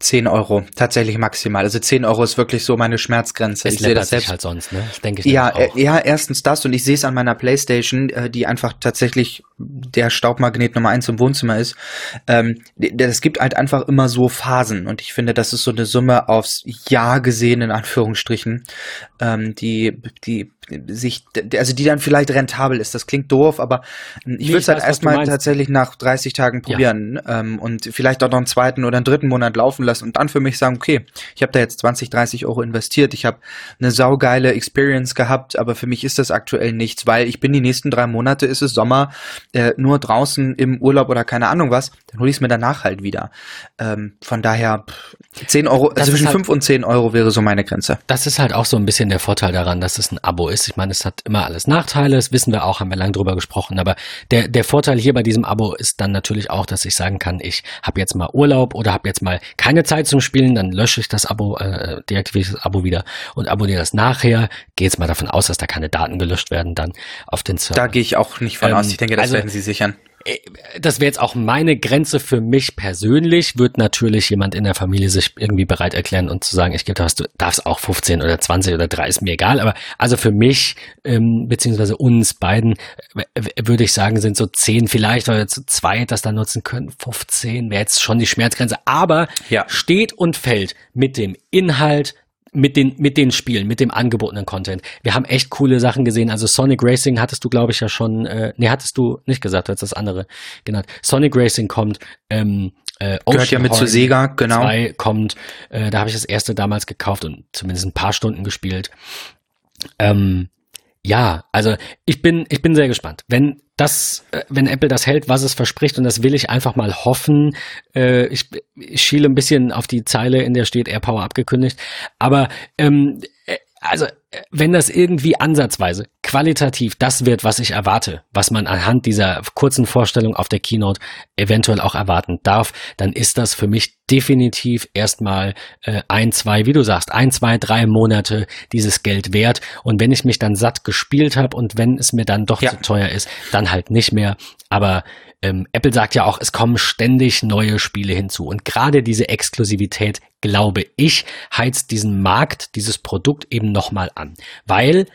10 Euro, tatsächlich maximal. Also 10 Euro ist wirklich so meine Schmerzgrenze. Es ich sehe das selbst halt sonst, ne? Das denke ich ja, auch. Äh, ja, erstens das und ich sehe es an meiner Playstation, äh, die einfach tatsächlich der Staubmagnet Nummer eins im Wohnzimmer ist. Ähm, es gibt halt einfach immer so Phasen und ich finde, das ist so eine Summe aufs Jahr gesehen in Anführungsstrichen, ähm, die die sich, also die dann vielleicht rentabel ist. Das klingt doof, aber ich nee, würde es halt erstmal tatsächlich nach 30 Tagen probieren ja. ähm, und vielleicht auch noch einen zweiten oder einen dritten Monat laufen lassen und dann für mich sagen, okay, ich habe da jetzt 20, 30 Euro investiert, ich habe eine saugeile Experience gehabt, aber für mich ist das aktuell nichts, weil ich bin die nächsten drei Monate, ist es Sommer, äh, nur draußen im Urlaub oder keine Ahnung was, dann hole ich es mir danach halt wieder. Ähm, von daher, pff, 10 Euro, also zwischen halt, 5 und 10 Euro wäre so meine Grenze. Das ist halt auch so ein bisschen der Vorteil daran, dass es ein Abo ist ist. Ich meine, es hat immer alles Nachteile, das wissen wir auch, haben wir lange drüber gesprochen. Aber der, der Vorteil hier bei diesem Abo ist dann natürlich auch, dass ich sagen kann, ich habe jetzt mal Urlaub oder habe jetzt mal keine Zeit zum Spielen, dann lösche ich das Abo, äh, deaktiviere ich das Abo wieder und abonniere das nachher. Gehe jetzt mal davon aus, dass da keine Daten gelöscht werden dann auf den Server. Da gehe ich auch nicht von Ähm, aus. Ich denke, das also- werden sie sichern. Das wäre jetzt auch meine Grenze für mich persönlich, wird natürlich jemand in der Familie sich irgendwie bereit erklären und zu sagen, ich gebe du darfst auch 15 oder 20 oder 3, ist mir egal, aber also für mich, ähm, beziehungsweise uns beiden, äh, würde ich sagen, sind so 10 vielleicht, weil wir zu zweit das dann nutzen können, 15 wäre jetzt schon die Schmerzgrenze, aber Ja. steht und fällt mit dem Inhalt, mit den, mit den Spielen, mit dem angebotenen Content. Wir haben echt coole Sachen gesehen. Also Sonic Racing hattest du, glaube ich, ja schon, äh, nee, hattest du nicht gesagt, du hast das andere genannt. Sonic Racing kommt, ähm, äh, Gehört ja mit zu Oceanhorn Sega, genau. 2 kommt, äh, da habe ich das erste damals gekauft und zumindest ein paar Stunden gespielt. Ähm, ja, also ich bin, ich bin sehr gespannt. Wenn das, äh, wenn Apple das hält, was es verspricht, und das will ich einfach mal hoffen. Äh, ich, ich schiele ein bisschen auf die Zeile, in der steht AirPower abgekündigt. Aber ähm, äh, also, wenn das irgendwie ansatzweise qualitativ das wird, was ich erwarte, was man anhand dieser kurzen Vorstellung auf der Keynote eventuell auch erwarten darf, dann ist das für mich definitiv erstmal äh, ein, zwei, wie du sagst, ein, zwei, drei Monate dieses Geld wert. Und wenn ich mich dann satt gespielt habe und wenn es mir dann doch Ja. zu teuer ist, dann halt nicht mehr. Aber ähm, Apple sagt ja auch, es kommen ständig neue Spiele hinzu. Und gerade diese Exklusivität, glaube ich, heizt diesen Markt, dieses Produkt eben nochmal an. Weil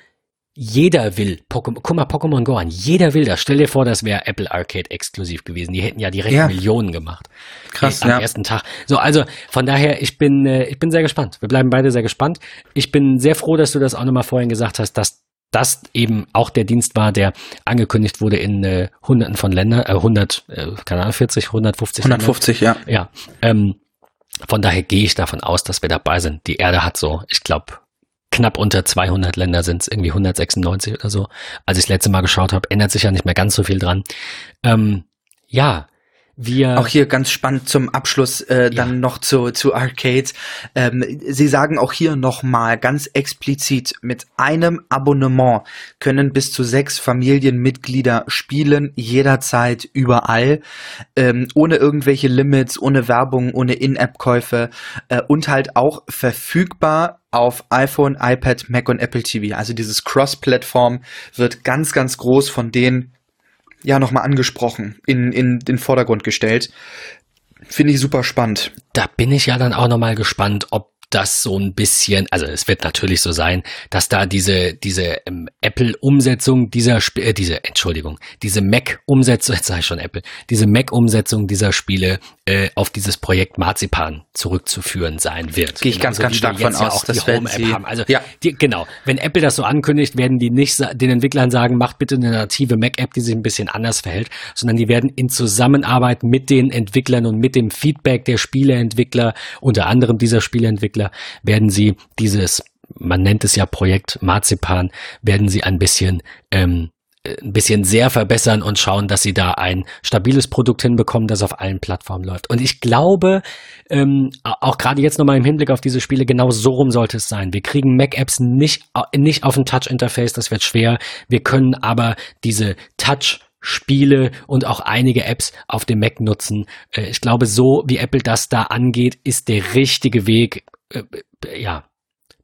jeder will, Pokémon, guck mal, Pokémon Go an, jeder will das. Stell dir vor, das wäre Apple Arcade exklusiv gewesen. Die hätten ja direkt Ja. Millionen gemacht. Krass, am ja. ersten Tag. So, also von daher, ich bin, äh, ich bin sehr gespannt. Wir bleiben beide sehr gespannt. Ich bin sehr froh, dass du das auch nochmal vorhin gesagt hast, dass das eben auch der Dienst war, der angekündigt wurde in äh, Hunderten von Ländern, äh, 100, äh, keine Ahnung, 40, 150 Länder. 150, ja. Ja, ähm, von daher gehe ich davon aus, dass wir dabei sind. Die Erde hat so, ich glaube, knapp unter 200 Länder sind es, irgendwie 196 oder so. Als ich das letzte Mal geschaut habe, ändert sich ja nicht mehr ganz so viel dran. Ähm, ja, wir... Auch hier ganz spannend zum Abschluss äh, dann Ja. noch zu, zu Arcades. Ähm, Sie sagen auch hier nochmal ganz explizit, mit einem Abonnement können bis zu sechs Familienmitglieder spielen, jederzeit, überall, ähm, ohne irgendwelche Limits, ohne Werbung, ohne In-App-Käufe äh, und halt auch verfügbar auf iPhone, iPad, Mac und Apple TV. Also dieses Cross-Plattform wird ganz, ganz groß von denen ja nochmal angesprochen, in, in den Vordergrund gestellt. Finde ich super spannend. da bin ich ja dann auch nochmal gespannt, ob das so ein bisschen, also es wird natürlich so sein, dass da diese, diese ähm, Apple-Umsetzung dieser, Sp äh, diese, Entschuldigung, diese Mac-Umsetzung, jetzt sage ich schon Apple, diese Mac-Umsetzung dieser Spiele äh, auf dieses Projekt Marzipan zurückzuführen sein wird. Gehe ich ganz, ganz wie stark wir jetzt von ja aus, auch die das werden Home-App sie- haben. Also ja. die, genau, wenn Apple das so ankündigt, werden die nicht den Entwicklern sagen, macht bitte eine native Mac-App, die sich ein bisschen anders verhält, sondern die werden in Zusammenarbeit mit den Entwicklern und mit dem Feedback der Spieleentwickler, unter anderem dieser Spieleentwickler, werden sie dieses, man nennt es ja Projekt Marzipan, werden sie ein bisschen ähm, äh, ein bisschen sehr verbessern und schauen, dass sie da ein stabiles Produkt hinbekommen, das auf allen Plattformen läuft. Und ich glaube, ähm, auch gerade jetzt nochmal im Hinblick auf diese Spiele, genau so rum sollte es sein. Wir kriegen Mac-Apps nicht, au- nicht auf ein Touch-Interface, das wird schwer. Wir können aber diese Touch- Spiele und auch einige Apps auf dem Mac nutzen. Äh, Ich glaube, so wie Apple das da angeht, ist der richtige Weg. Äh, äh, Ja,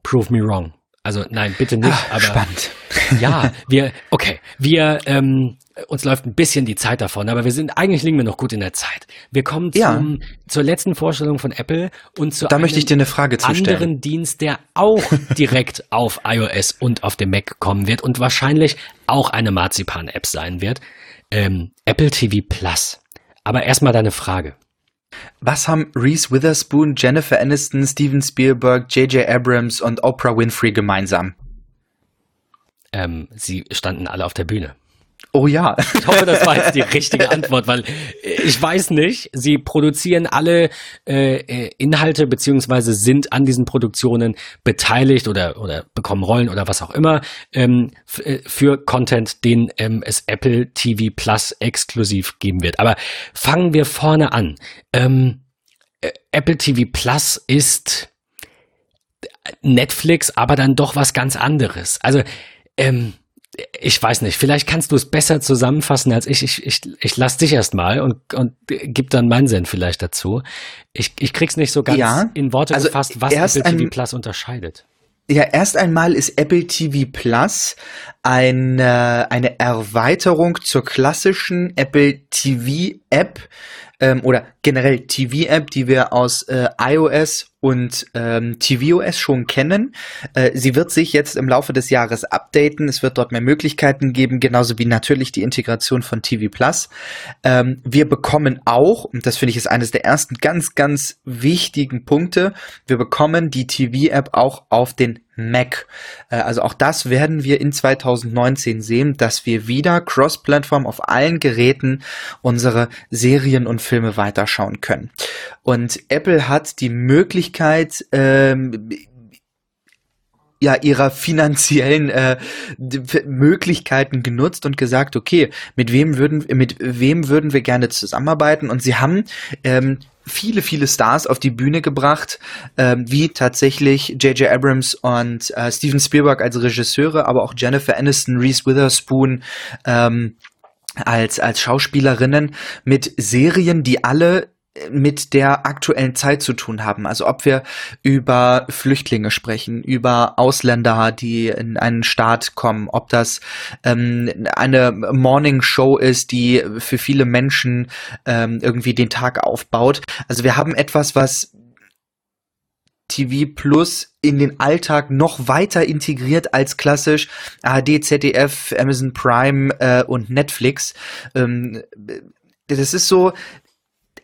prove me wrong. Also nein, bitte nicht. Ah, aber spannend. ja, wir, okay, wir, ähm, uns läuft ein bisschen die Zeit davon, aber wir sind, eigentlich liegen wir noch gut in der Zeit. Wir kommen Ja. zum, zur letzten Vorstellung von Apple und zu Da möchte ich dir einem eine Frage anderen Dienst, der auch direkt auf iOS und auf dem Mac kommen wird und wahrscheinlich auch eine Marzipan-App sein wird. Ähm, Apple TV Plus. Aber erstmal deine Frage. Was haben Reese Witherspoon, Jennifer Aniston, Steven Spielberg, J.J. Abrams und Oprah Winfrey gemeinsam? Ähm, sie standen alle auf der Bühne. Oh ja. Ich hoffe, das war jetzt die richtige Antwort, weil äh, ich weiß nicht, sie produzieren alle äh, äh, Inhalte beziehungsweise sind an diesen Produktionen beteiligt oder oder bekommen Rollen oder was auch immer ähm, äh, für Content, den ähm, es Apple TV Plus exklusiv geben wird. Aber fangen wir vorne an. Ähm, äh, Apple TV Plus ist Netflix, aber dann doch was ganz anderes. Also Ähm, ich weiß nicht, vielleicht kannst du es besser zusammenfassen als ich. Ich, ich, ich lass dich erst mal und, und gib dann meinen Sinn vielleicht dazu. Ich, ich krieg's nicht so ganz ja, in Worte also gefasst, was Apple TV Plus unterscheidet. Ja, erst einmal ist Apple TV Plus eine, eine Erweiterung zur klassischen Apple TV App ähm, oder generell TV App, die wir aus äh, iOS und ähm, tvOS schon kennen. Äh, sie wird sich jetzt im Laufe des Jahres updaten. Es wird dort mehr Möglichkeiten geben, genauso wie natürlich die Integration von TV Plus. Ähm, wir bekommen auch, und das finde ich ist eines der ersten ganz, ganz wichtigen Punkte, wir bekommen die TV-App auch auf den Mac. Äh, also auch das werden wir in 2019 sehen, dass wir wieder Cross-Plattform auf allen Geräten unsere Serien und Filme weiterschauen können. Und Apple hat die Möglichkeit, ähm, ja ihrer finanziellen äh, Möglichkeiten genutzt und gesagt, okay, mit wem würden mit wem würden wir gerne zusammenarbeiten? Und sie haben ähm, viele, viele Stars auf die Bühne gebracht, ähm, wie tatsächlich J.J. Abrams und äh, Steven Spielberg als Regisseure, aber auch Jennifer Aniston, Reese Witherspoon, ähm, als, als Schauspielerinnen mit Serien, die alle mit der aktuellen Zeit zu tun haben. Also ob wir über Flüchtlinge sprechen, über Ausländer, die in einen Staat kommen, ob das ähm, eine Morning Show ist, die für viele Menschen ähm, irgendwie den Tag aufbaut. Also wir haben etwas, was TV Plus in den Alltag noch weiter integriert als klassisch ARD, ZDF, Amazon Prime äh, und Netflix. Ähm, das ist so,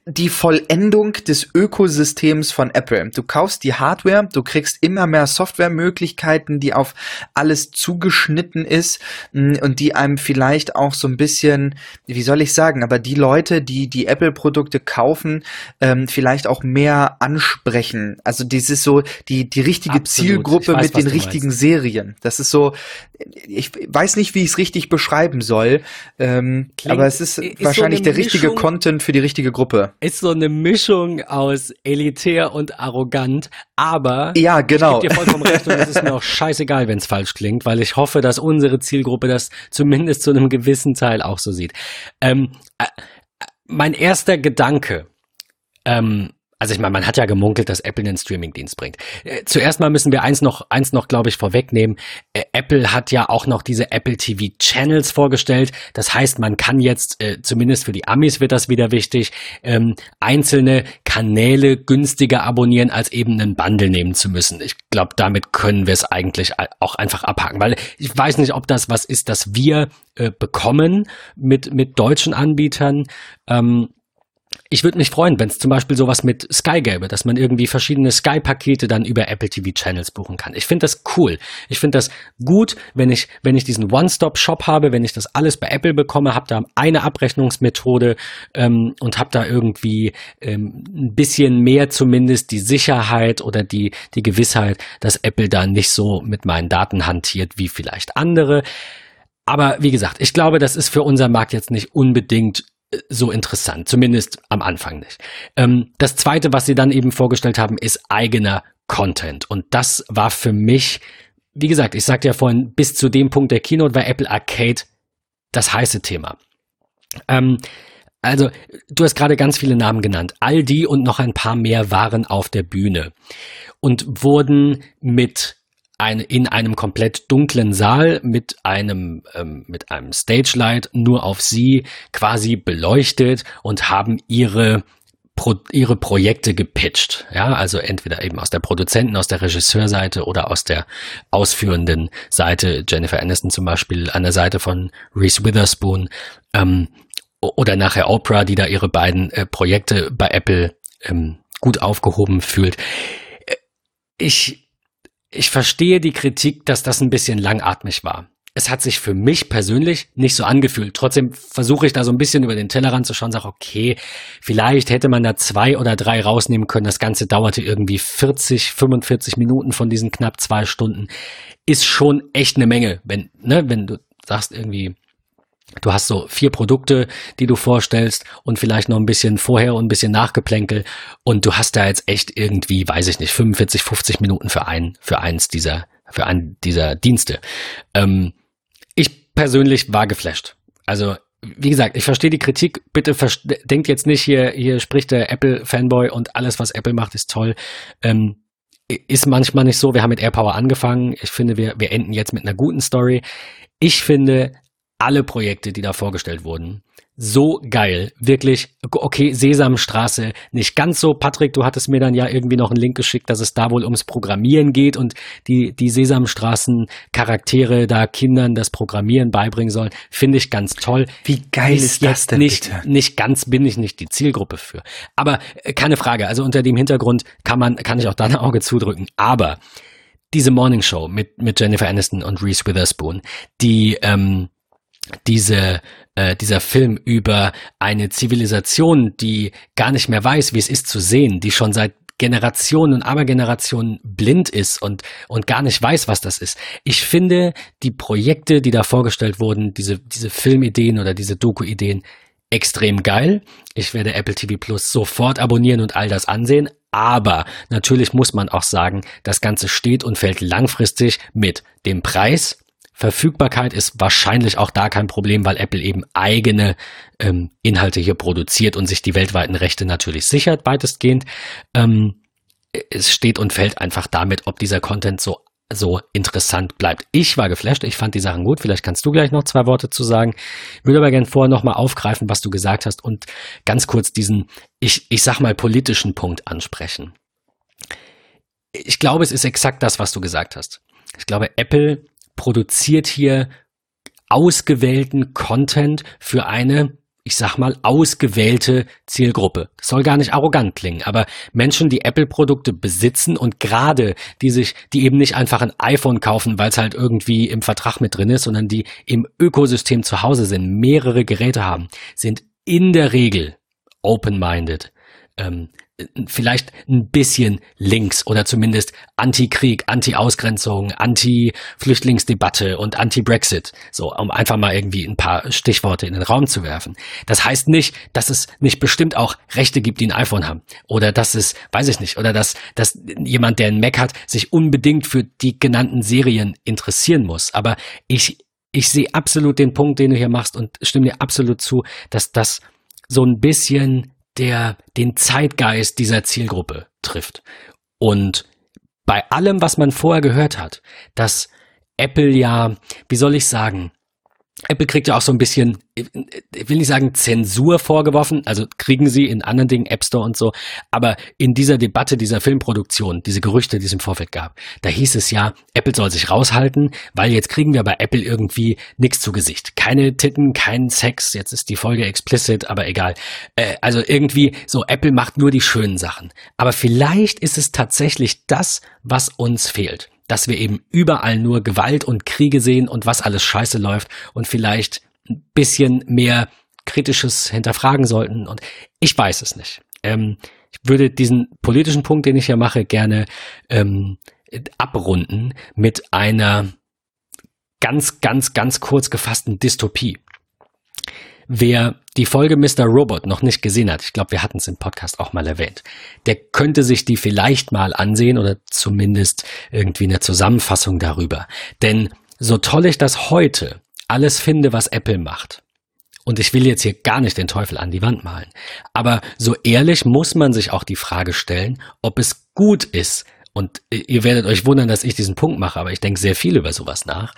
die Vollendung des Ökosystems von Apple. Du kaufst die Hardware, du kriegst immer mehr Softwaremöglichkeiten, die auf alles zugeschnitten ist mm, und die einem vielleicht auch so ein bisschen, wie soll ich sagen, aber die Leute, die die Apple-Produkte kaufen, ähm, vielleicht auch mehr ansprechen. Also das ist so die, die richtige Absolut. Zielgruppe weiß, mit den richtigen meinst. Serien. Das ist so, ich weiß nicht, wie ich es richtig beschreiben soll, ähm, aber es ist, ist wahrscheinlich so der richtige Mischung, Content für die richtige Gruppe. Ist so eine Mischung aus elitär und arrogant, aber ja, genau. ich gebe dir vollkommen recht und es ist mir auch scheißegal, wenn es falsch klingt, weil ich hoffe, dass unsere Zielgruppe das zumindest zu einem gewissen Teil auch so sieht. Ähm, äh, mein erster Gedanke, ähm, also ich meine, man hat ja gemunkelt, dass Apple einen Streamingdienst bringt. Äh, zuerst mal müssen wir eins noch, eins noch, glaube ich, vorwegnehmen. Äh, Apple hat ja auch noch diese Apple TV Channels vorgestellt. Das heißt, man kann jetzt, äh, zumindest für die Amis wird das wieder wichtig, ähm, einzelne Kanäle günstiger abonnieren, als eben einen Bundle nehmen zu müssen. Ich glaube, damit können wir es eigentlich auch einfach abhaken, weil ich weiß nicht, ob das was ist, das wir äh, bekommen mit, mit deutschen Anbietern. Ähm, ich würde mich freuen, wenn es zum Beispiel sowas mit Sky gäbe, dass man irgendwie verschiedene Sky-Pakete dann über Apple TV Channels buchen kann. Ich finde das cool. Ich finde das gut, wenn ich, wenn ich diesen One-Stop-Shop habe, wenn ich das alles bei Apple bekomme, habe da eine Abrechnungsmethode ähm, und habe da irgendwie ähm, ein bisschen mehr zumindest die Sicherheit oder die, die Gewissheit, dass Apple da nicht so mit meinen Daten hantiert wie vielleicht andere. Aber wie gesagt, ich glaube, das ist für unser Markt jetzt nicht unbedingt so interessant, zumindest am Anfang nicht. Ähm, das zweite, was sie dann eben vorgestellt haben, ist eigener Content. Und das war für mich, wie gesagt, ich sagte ja vorhin, bis zu dem Punkt der Keynote war Apple Arcade das heiße Thema. Ähm, also, du hast gerade ganz viele Namen genannt. All die und noch ein paar mehr waren auf der Bühne und wurden mit ein, in einem komplett dunklen Saal mit einem, ähm, mit einem Stage-Light nur auf sie quasi beleuchtet und haben ihre Pro, ihre Projekte gepitcht. Ja, also entweder eben aus der Produzenten, aus der Regisseurseite oder aus der ausführenden Seite. Jennifer Aniston zum Beispiel an der Seite von Reese Witherspoon ähm, oder nachher Oprah, die da ihre beiden äh, Projekte bei Apple ähm, gut aufgehoben fühlt. Äh, ich ich verstehe die Kritik, dass das ein bisschen langatmig war. Es hat sich für mich persönlich nicht so angefühlt. Trotzdem versuche ich da so ein bisschen über den Tellerrand zu schauen, sage, okay, vielleicht hätte man da zwei oder drei rausnehmen können. Das Ganze dauerte irgendwie 40, 45 Minuten von diesen knapp zwei Stunden. Ist schon echt eine Menge, wenn, ne, wenn du sagst irgendwie, Du hast so vier Produkte, die du vorstellst und vielleicht noch ein bisschen vorher und ein bisschen Nachgeplänkel und du hast da jetzt echt irgendwie, weiß ich nicht, 45, 50 Minuten für ein, für eins dieser, für einen dieser Dienste. Ähm, persönlich war geflasht. Also wie gesagt, ich verstehe die Kritik. Bitte denkt jetzt nicht, hier, hier spricht der Apple-Fanboy und alles, was Apple macht, ist toll. Ähm, ist manchmal nicht so. Wir haben mit AirPower angefangen. Ich finde, wir, wir enden jetzt mit einer guten Story. Ich finde, alle Projekte, die da vorgestellt wurden, so geil. Wirklich, okay, Sesamstraße, nicht ganz so. Patrick, du hattest mir dann ja irgendwie noch einen Link geschickt, dass es da wohl ums Programmieren geht und die, die Sesamstraßen-Charaktere da Kindern das Programmieren beibringen sollen. Finde ich ganz toll. Wie geil ist, ist das denn nicht, bitte? Nicht ganz bin ich nicht die Zielgruppe für. Aber äh, keine Frage. Also unter dem Hintergrund kann man, kann ich auch da ein Auge zudrücken. Aber diese Morning Show mit, mit Jennifer Aniston und Reese Witherspoon, die, ähm, diese, äh, dieser Film über eine Zivilisation, die gar nicht mehr weiß, wie es ist zu sehen, die schon seit Generationen und Abergenerationen blind ist und, und gar nicht weiß, was das ist. Ich finde die Projekte, die da vorgestellt wurden, diese, diese Filmideen oder diese Doku-Ideen extrem geil. Ich werde Apple TV Plus sofort abonnieren und all das ansehen. Aber natürlich muss man auch sagen, das Ganze steht und fällt langfristig mit dem Preis, Verfügbarkeit ist wahrscheinlich auch da kein Problem, weil Apple eben eigene ähm, Inhalte hier produziert und sich die weltweiten Rechte natürlich sichert, weitestgehend. Ähm, es steht und fällt einfach damit, ob dieser Content so so interessant bleibt. Ich war geflasht, ich fand die Sachen gut. Vielleicht kannst du gleich noch zwei Worte zu sagen. Ich würde aber gerne vorher nochmal aufgreifen, was du gesagt hast und ganz kurz diesen, ich, ich sag mal, politischen Punkt ansprechen. Ich glaube, es ist exakt das, was du gesagt hast. Ich glaube, Apple produziert hier ausgewählten Content für eine, ich sag mal, ausgewählte Zielgruppe. Das soll gar nicht arrogant klingen, aber Menschen, die Apple-Produkte besitzen und gerade die sich, die eben nicht einfach ein iPhone kaufen, weil es halt irgendwie im Vertrag mit drin ist, sondern die im Ökosystem zu Hause sind, mehrere Geräte haben, sind in der Regel open-minded, ähm, vielleicht ein bisschen links oder zumindest Anti-Krieg, Anti-Ausgrenzung, Anti-Flüchtlingsdebatte und Anti-Brexit. So, um einfach mal irgendwie ein paar Stichworte in den Raum zu werfen. Das heißt nicht, dass es nicht bestimmt auch Rechte gibt, die ein iPhone haben. Oder dass es, weiß ich nicht, oder dass, dass jemand, der ein Mac hat, sich unbedingt für die genannten Serien interessieren muss. Aber ich, ich sehe absolut den Punkt, den du hier machst und stimme dir absolut zu, dass das so ein bisschen der den Zeitgeist dieser Zielgruppe trifft. Und bei allem, was man vorher gehört hat, dass Apple ja, wie soll ich sagen, Apple kriegt ja auch so ein bisschen, ich will nicht sagen Zensur vorgeworfen, also kriegen sie in anderen Dingen, App Store und so, aber in dieser Debatte dieser Filmproduktion, diese Gerüchte, die es im Vorfeld gab, da hieß es ja, Apple soll sich raushalten, weil jetzt kriegen wir bei Apple irgendwie nichts zu Gesicht. Keine Titten, kein Sex, jetzt ist die Folge explicit, aber egal. Äh, also irgendwie so, Apple macht nur die schönen Sachen. Aber vielleicht ist es tatsächlich das, was uns fehlt dass wir eben überall nur Gewalt und Kriege sehen und was alles scheiße läuft und vielleicht ein bisschen mehr kritisches hinterfragen sollten. Und ich weiß es nicht. Ähm, ich würde diesen politischen Punkt, den ich hier mache, gerne ähm, abrunden mit einer ganz, ganz, ganz kurz gefassten Dystopie. Wer die Folge Mr. Robot noch nicht gesehen hat, ich glaube, wir hatten es im Podcast auch mal erwähnt, der könnte sich die vielleicht mal ansehen oder zumindest irgendwie eine Zusammenfassung darüber. Denn so toll ich das heute alles finde, was Apple macht, und ich will jetzt hier gar nicht den Teufel an die Wand malen, aber so ehrlich muss man sich auch die Frage stellen, ob es gut ist, und ihr werdet euch wundern, dass ich diesen Punkt mache, aber ich denke sehr viel über sowas nach,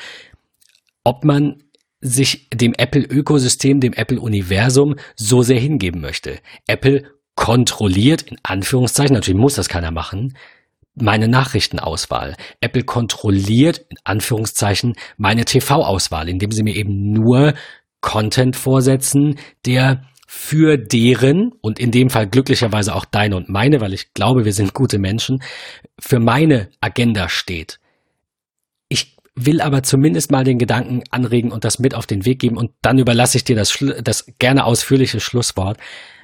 ob man sich dem Apple-Ökosystem, dem Apple-Universum so sehr hingeben möchte. Apple kontrolliert, in Anführungszeichen, natürlich muss das keiner machen, meine Nachrichtenauswahl. Apple kontrolliert, in Anführungszeichen, meine TV-Auswahl, indem sie mir eben nur Content vorsetzen, der für deren, und in dem Fall glücklicherweise auch deine und meine, weil ich glaube, wir sind gute Menschen, für meine Agenda steht. Will aber zumindest mal den Gedanken anregen und das mit auf den Weg geben und dann überlasse ich dir das, das gerne ausführliche Schlusswort.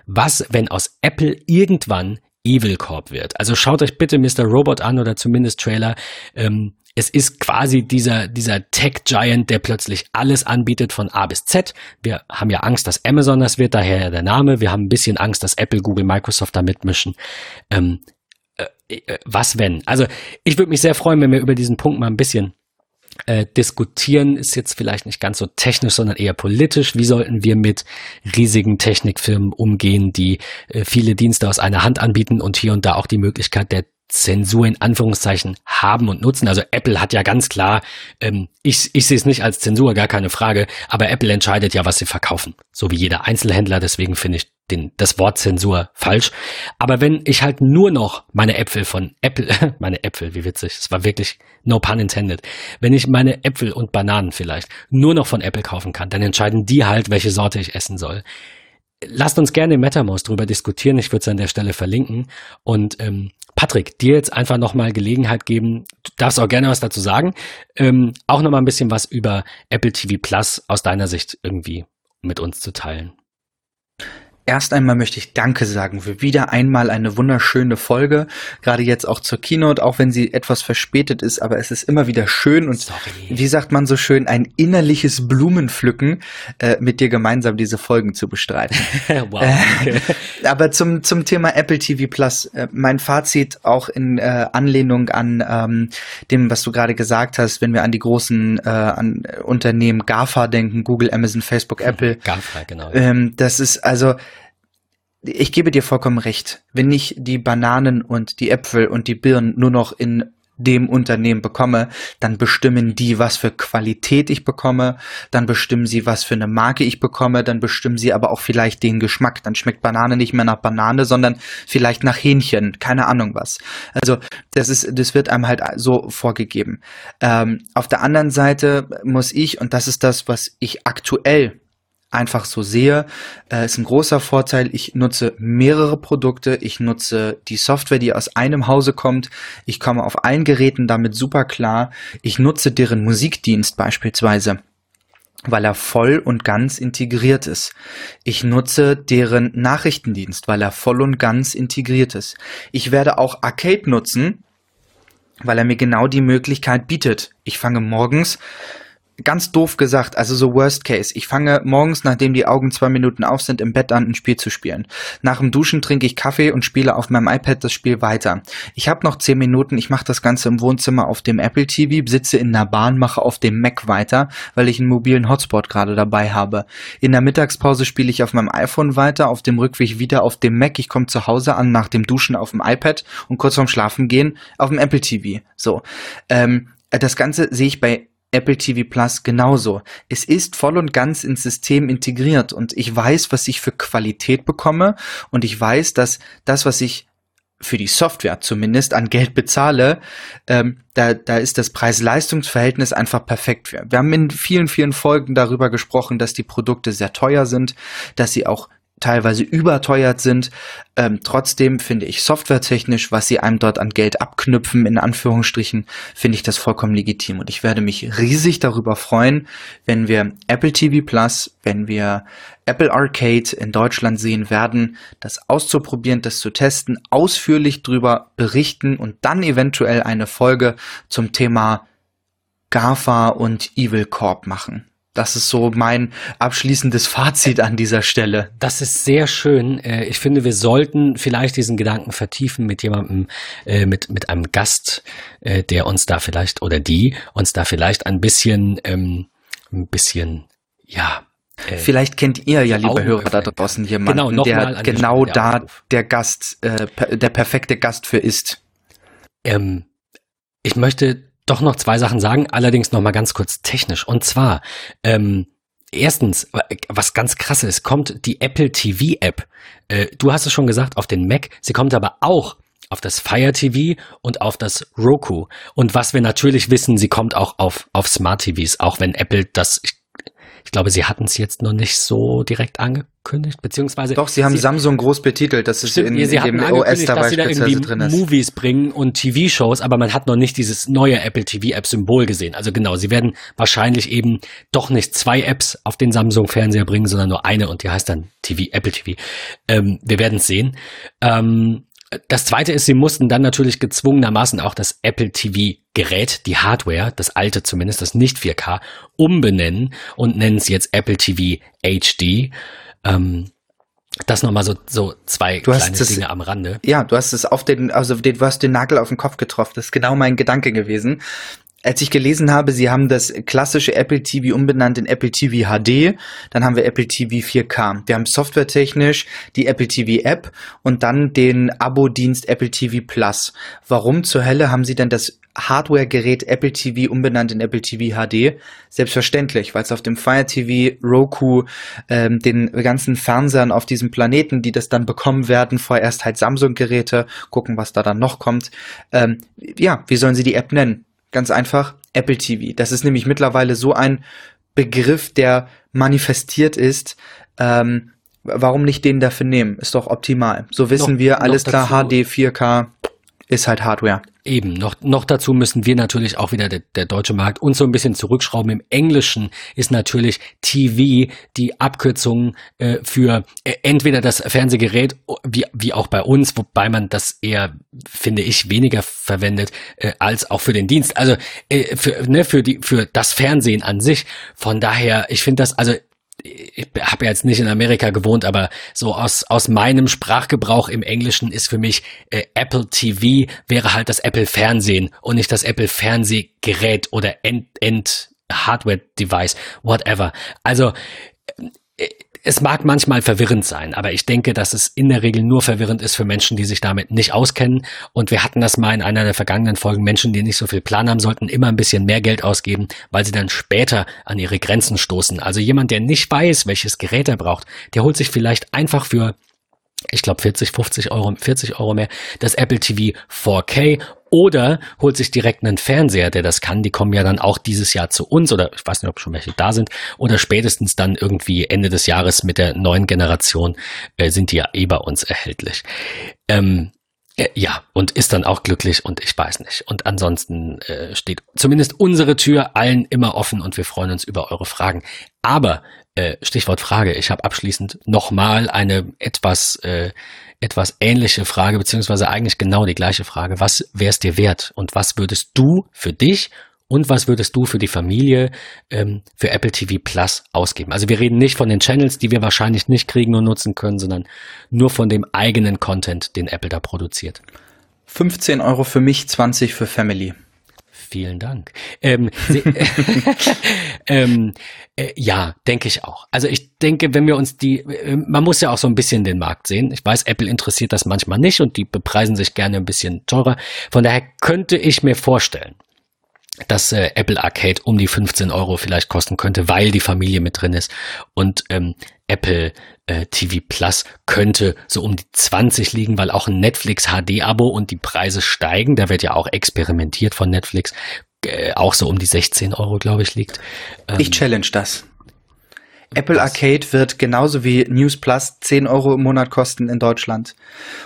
Was, wenn aus Apple irgendwann Evil Corp wird? Also schaut euch bitte Mr. Robot an oder zumindest Trailer. Ähm, es ist quasi dieser, dieser Tech-Giant, der plötzlich alles anbietet von A bis Z. Wir haben ja Angst, dass Amazon das wird, daher der Name. Wir haben ein bisschen Angst, dass Apple, Google, Microsoft da mitmischen. Ähm, äh, äh was wenn? Also ich würde mich sehr freuen, wenn wir über diesen Punkt mal ein bisschen äh, diskutieren ist jetzt vielleicht nicht ganz so technisch, sondern eher politisch. Wie sollten wir mit riesigen Technikfirmen umgehen, die äh, viele Dienste aus einer Hand anbieten und hier und da auch die Möglichkeit der Zensur in Anführungszeichen haben und nutzen. Also Apple hat ja ganz klar, ähm, ich, ich sehe es nicht als Zensur, gar keine Frage, aber Apple entscheidet ja, was sie verkaufen. So wie jeder Einzelhändler, deswegen finde ich den, das Wort Zensur falsch. Aber wenn ich halt nur noch meine Äpfel von Apple, meine Äpfel, wie witzig, es war wirklich no pun intended, wenn ich meine Äpfel und Bananen vielleicht nur noch von Apple kaufen kann, dann entscheiden die halt, welche Sorte ich essen soll. Lasst uns gerne im MetaMouse drüber diskutieren. Ich würde es an der Stelle verlinken. Und ähm, Patrick, dir jetzt einfach nochmal Gelegenheit geben, du darfst auch gerne was dazu sagen, ähm, auch nochmal ein bisschen was über Apple TV Plus aus deiner Sicht irgendwie mit uns zu teilen. Erst einmal möchte ich Danke sagen für wieder einmal eine wunderschöne Folge. Gerade jetzt auch zur Keynote, auch wenn sie etwas verspätet ist, aber es ist immer wieder schön und Sorry. wie sagt man so schön, ein innerliches Blumenpflücken, äh, mit dir gemeinsam diese Folgen zu bestreiten. wow. Äh, aber zum, zum Thema Apple TV Plus, äh, mein Fazit auch in äh, Anlehnung an ähm, dem, was du gerade gesagt hast, wenn wir an die großen äh, an Unternehmen GAFA denken, Google, Amazon, Facebook, Apple. GAFA, genau. Ähm, das ist also ich gebe dir vollkommen recht. Wenn ich die Bananen und die Äpfel und die Birnen nur noch in dem Unternehmen bekomme, dann bestimmen die, was für Qualität ich bekomme, dann bestimmen sie, was für eine Marke ich bekomme, dann bestimmen sie aber auch vielleicht den Geschmack. Dann schmeckt Banane nicht mehr nach Banane, sondern vielleicht nach Hähnchen, keine Ahnung was. Also das ist, das wird einem halt so vorgegeben. Ähm, auf der anderen Seite muss ich, und das ist das, was ich aktuell einfach so sehe, äh, ist ein großer Vorteil. Ich nutze mehrere Produkte. Ich nutze die Software, die aus einem Hause kommt. Ich komme auf allen Geräten damit super klar. Ich nutze deren Musikdienst beispielsweise weil er voll und ganz integriert ist. Ich nutze deren Nachrichtendienst, weil er voll und ganz integriert ist. Ich werde auch Arcade nutzen, weil er mir genau die Möglichkeit bietet. Ich fange morgens ganz doof gesagt, also so Worst Case. Ich fange morgens, nachdem die Augen zwei Minuten auf sind, im Bett an, ein Spiel zu spielen. Nach dem Duschen trinke ich Kaffee und spiele auf meinem iPad das Spiel weiter. Ich habe noch zehn Minuten, ich mache das Ganze im Wohnzimmer auf dem Apple TV, sitze in der Bahn, mache auf dem Mac weiter, weil ich einen mobilen Hotspot gerade dabei habe. In der Mittagspause spiele ich auf meinem iPhone weiter, auf dem Rückweg wieder auf dem Mac. Ich komme zu Hause an nach dem Duschen auf dem iPad und kurz vorm Schlafen gehen auf dem Apple TV. So. Ähm, das Ganze sehe ich bei Apple TV Plus genauso. Es ist voll und ganz ins System integriert und ich weiß, was ich für Qualität bekomme und ich weiß, dass das, was ich für die Software zumindest an Geld bezahle, ähm, da, da ist das Preis-Leistungs-Verhältnis einfach perfekt. Wir haben in vielen, vielen Folgen darüber gesprochen, dass die Produkte sehr teuer sind, dass sie auch teilweise überteuert sind. Ähm, trotzdem finde ich softwaretechnisch, was sie einem dort an Geld abknüpfen, in Anführungsstrichen, finde ich das vollkommen legitim. Und ich werde mich riesig darüber freuen, wenn wir Apple TV Plus, wenn wir Apple Arcade in Deutschland sehen werden, das auszuprobieren, das zu testen, ausführlich darüber berichten und dann eventuell eine Folge zum Thema GAFA und Evil Corp machen. Das ist so mein abschließendes Fazit an dieser Stelle. Das ist sehr schön. Äh, ich finde, wir sollten vielleicht diesen Gedanken vertiefen mit jemandem, äh, mit, mit einem Gast, äh, der uns da vielleicht oder die uns da vielleicht ein bisschen, ähm, ein bisschen, ja, Vielleicht kennt ihr ja, liebe Hörer da draußen, jemanden, genau, der genau der da der Gast, äh, der perfekte Gast für ist. Ähm, ich möchte doch noch zwei Sachen sagen, allerdings noch mal ganz kurz technisch. Und zwar, ähm, erstens, was ganz krass ist, kommt die Apple TV App. Äh, du hast es schon gesagt, auf den Mac. Sie kommt aber auch auf das Fire TV und auf das Roku. Und was wir natürlich wissen, sie kommt auch auf, auf Smart TVs, auch wenn Apple das, ich ich glaube, sie hatten es jetzt noch nicht so direkt angekündigt, beziehungsweise. Doch, sie haben sie, Samsung groß betitelt, dass es in, sie in dem OS dabei dass sie da irgendwie drin ist. Movies bringen und TV-Shows, aber man hat noch nicht dieses neue Apple TV-App-Symbol gesehen. Also genau, sie werden wahrscheinlich eben doch nicht zwei Apps auf den Samsung-Fernseher bringen, sondern nur eine und die heißt dann TV, Apple TV. Ähm, wir werden es sehen. Ähm, das zweite ist, sie mussten dann natürlich gezwungenermaßen auch das Apple TV Gerät, die Hardware, das alte zumindest, das nicht 4K, umbenennen und nennen es jetzt Apple TV HD. Ähm, das nochmal so, so zwei du kleine es, Dinge am Rande. Ja, du hast es auf den, also den, du hast den Nagel auf den Kopf getroffen. Das ist genau mein Gedanke gewesen. Als ich gelesen habe, sie haben das klassische Apple TV umbenannt in Apple TV HD, dann haben wir Apple TV 4K. Wir haben softwaretechnisch die Apple TV App und dann den Abo-Dienst Apple TV Plus. Warum zur Hölle haben sie denn das Hardware-Gerät Apple TV umbenannt in Apple TV HD? Selbstverständlich, weil es auf dem Fire TV, Roku, ähm, den ganzen Fernsehern auf diesem Planeten, die das dann bekommen werden, vorerst halt Samsung-Geräte, gucken, was da dann noch kommt. Ähm, ja, wie sollen sie die App nennen? Ganz einfach Apple TV. Das ist nämlich mittlerweile so ein Begriff, der manifestiert ist. Ähm, warum nicht den dafür nehmen? Ist doch optimal. So wissen Noch- wir, alles klar, dazu- HD, 4K ist halt Hardware. Eben, noch, noch dazu müssen wir natürlich auch wieder der, der deutsche Markt uns so ein bisschen zurückschrauben. Im Englischen ist natürlich TV die Abkürzung äh, für äh, entweder das Fernsehgerät, wie, wie auch bei uns, wobei man das eher, finde ich, weniger verwendet, äh, als auch für den Dienst. Also äh, für, ne, für, die, für das Fernsehen an sich. Von daher, ich finde das, also ich habe ja jetzt nicht in Amerika gewohnt, aber so aus, aus meinem Sprachgebrauch im Englischen ist für mich äh, Apple TV wäre halt das Apple Fernsehen und nicht das Apple Fernsehgerät oder End, End Hardware Device, whatever. Also äh, es mag manchmal verwirrend sein, aber ich denke, dass es in der Regel nur verwirrend ist für Menschen, die sich damit nicht auskennen. Und wir hatten das mal in einer der vergangenen Folgen. Menschen, die nicht so viel Plan haben, sollten immer ein bisschen mehr Geld ausgeben, weil sie dann später an ihre Grenzen stoßen. Also jemand, der nicht weiß, welches Gerät er braucht, der holt sich vielleicht einfach für ich glaube 40, 50 Euro, 40 Euro mehr, das Apple TV 4K oder holt sich direkt einen Fernseher, der das kann. Die kommen ja dann auch dieses Jahr zu uns oder ich weiß nicht, ob schon welche da sind oder spätestens dann irgendwie Ende des Jahres mit der neuen Generation äh, sind die ja eh bei uns erhältlich. Ähm, äh, ja, und ist dann auch glücklich und ich weiß nicht. Und ansonsten äh, steht zumindest unsere Tür allen immer offen und wir freuen uns über eure Fragen. Aber äh, Stichwort Frage, ich habe abschließend nochmal eine etwas, äh, etwas ähnliche Frage, beziehungsweise eigentlich genau die gleiche Frage. Was wär's dir wert und was würdest du für dich und was würdest du für die Familie ähm, für Apple TV Plus ausgeben? Also wir reden nicht von den Channels, die wir wahrscheinlich nicht kriegen und nutzen können, sondern nur von dem eigenen Content, den Apple da produziert. 15 Euro für mich, 20 für Family. Vielen Dank. Ähm, sie, ähm, äh, ja, denke ich auch. Also ich denke, wenn wir uns die, äh, man muss ja auch so ein bisschen den Markt sehen. Ich weiß, Apple interessiert das manchmal nicht und die bepreisen sich gerne ein bisschen teurer. Von daher könnte ich mir vorstellen, dass äh, Apple Arcade um die 15 Euro vielleicht kosten könnte, weil die Familie mit drin ist. Und ähm, Apple äh, TV Plus könnte so um die 20 liegen, weil auch ein Netflix HD-Abo und die Preise steigen. Da wird ja auch experimentiert von Netflix. Äh, auch so um die 16 Euro, glaube ich, liegt. Ähm, Ich challenge das. Apple? Arcade wird genauso wie News Plus 10 Euro im Monat kosten in Deutschland.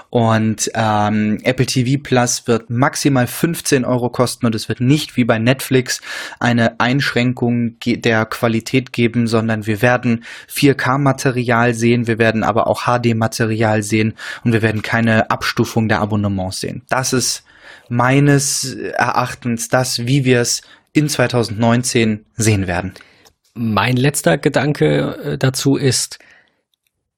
Und ähm, Apple TV Plus wird maximal 15 Euro kosten und es wird nicht wie bei Netflix eine Einschränkung der Qualität geben, sondern wir werden 4K-Material sehen, wir werden aber auch HD-Material sehen und wir werden keine Abstufung der Abonnements sehen. Das ist meines Erachtens das, wie wir es in 2019 sehen werden. Mein letzter Gedanke äh, dazu ist,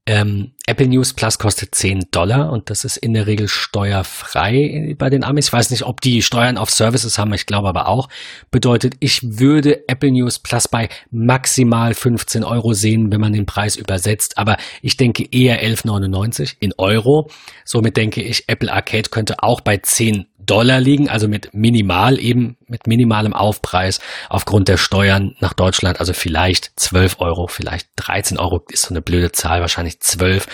ähm, Apple News Plus kostet 10 Dollar und das ist in der Regel steuerfrei bei den Amis. Ich weiß nicht, ob die Steuern auf Services haben, ich glaube aber auch. Bedeutet, ich würde Apple News Plus bei maximal 15 Euro sehen, wenn man den Preis übersetzt. Aber ich denke eher 11,99 in Euro. Somit denke ich, Apple Arcade könnte auch bei 10 Dollar liegen, also mit minimal eben, mit minimalem Aufpreis aufgrund der Steuern nach Deutschland, also vielleicht 12 Euro, vielleicht 13 Euro ist so eine blöde Zahl, wahrscheinlich 12.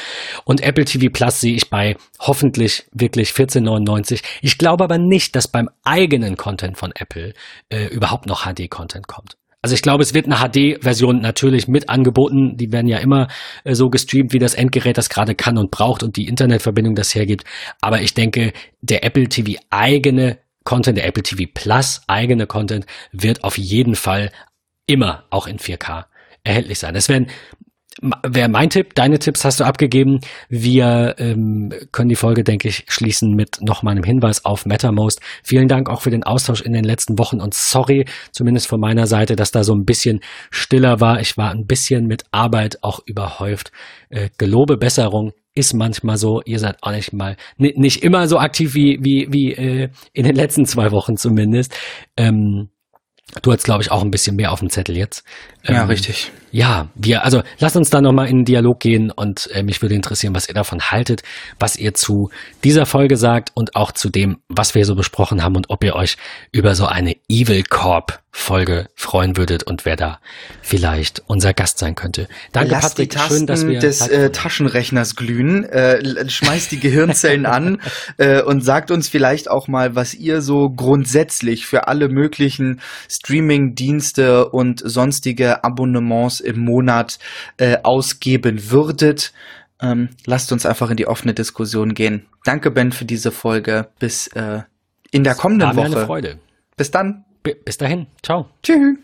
Und Apple TV Plus sehe ich bei hoffentlich wirklich 14,99. Ich glaube aber nicht, dass beim eigenen Content von Apple äh, überhaupt noch HD-Content kommt. Also ich glaube, es wird eine HD-Version natürlich mit angeboten. Die werden ja immer äh, so gestreamt, wie das Endgerät das gerade kann und braucht und die Internetverbindung das hergibt. Aber ich denke, der Apple TV eigene Content, der Apple TV Plus eigene Content wird auf jeden Fall immer auch in 4K erhältlich sein. Das werden wäre mein Tipp. Deine Tipps hast du abgegeben. Wir ähm, können die Folge, denke ich, schließen mit nochmal einem Hinweis auf MetaMost. Vielen Dank auch für den Austausch in den letzten Wochen und sorry, zumindest von meiner Seite, dass da so ein bisschen stiller war. Ich war ein bisschen mit Arbeit auch überhäuft. Äh, gelobe Besserung ist manchmal so. Ihr seid auch nicht mal ni- nicht immer so aktiv wie wie wie äh, in den letzten zwei Wochen zumindest. Ähm, Du hast, glaube ich, auch ein bisschen mehr auf dem Zettel jetzt. Ja, Ähm, richtig. Ja, wir, also lasst uns da nochmal in den Dialog gehen und äh, mich würde interessieren, was ihr davon haltet, was ihr zu dieser Folge sagt und auch zu dem, was wir so besprochen haben und ob ihr euch über so eine Evil Corp Folge freuen würdet und wer da vielleicht unser Gast sein könnte. Danke, Lass Patrick. die Tasten Schön, dass wir des äh. Taschenrechners glühen, äh, schmeißt die Gehirnzellen an äh, und sagt uns vielleicht auch mal, was ihr so grundsätzlich für alle möglichen Streaming-Dienste und sonstige Abonnements im Monat äh, ausgeben würdet. Ähm, lasst uns einfach in die offene Diskussion gehen. Danke, Ben, für diese Folge. Bis äh, in der kommenden War mir eine Woche. Freude. Bis dann. B bis dahin. Ciao. Tschüss.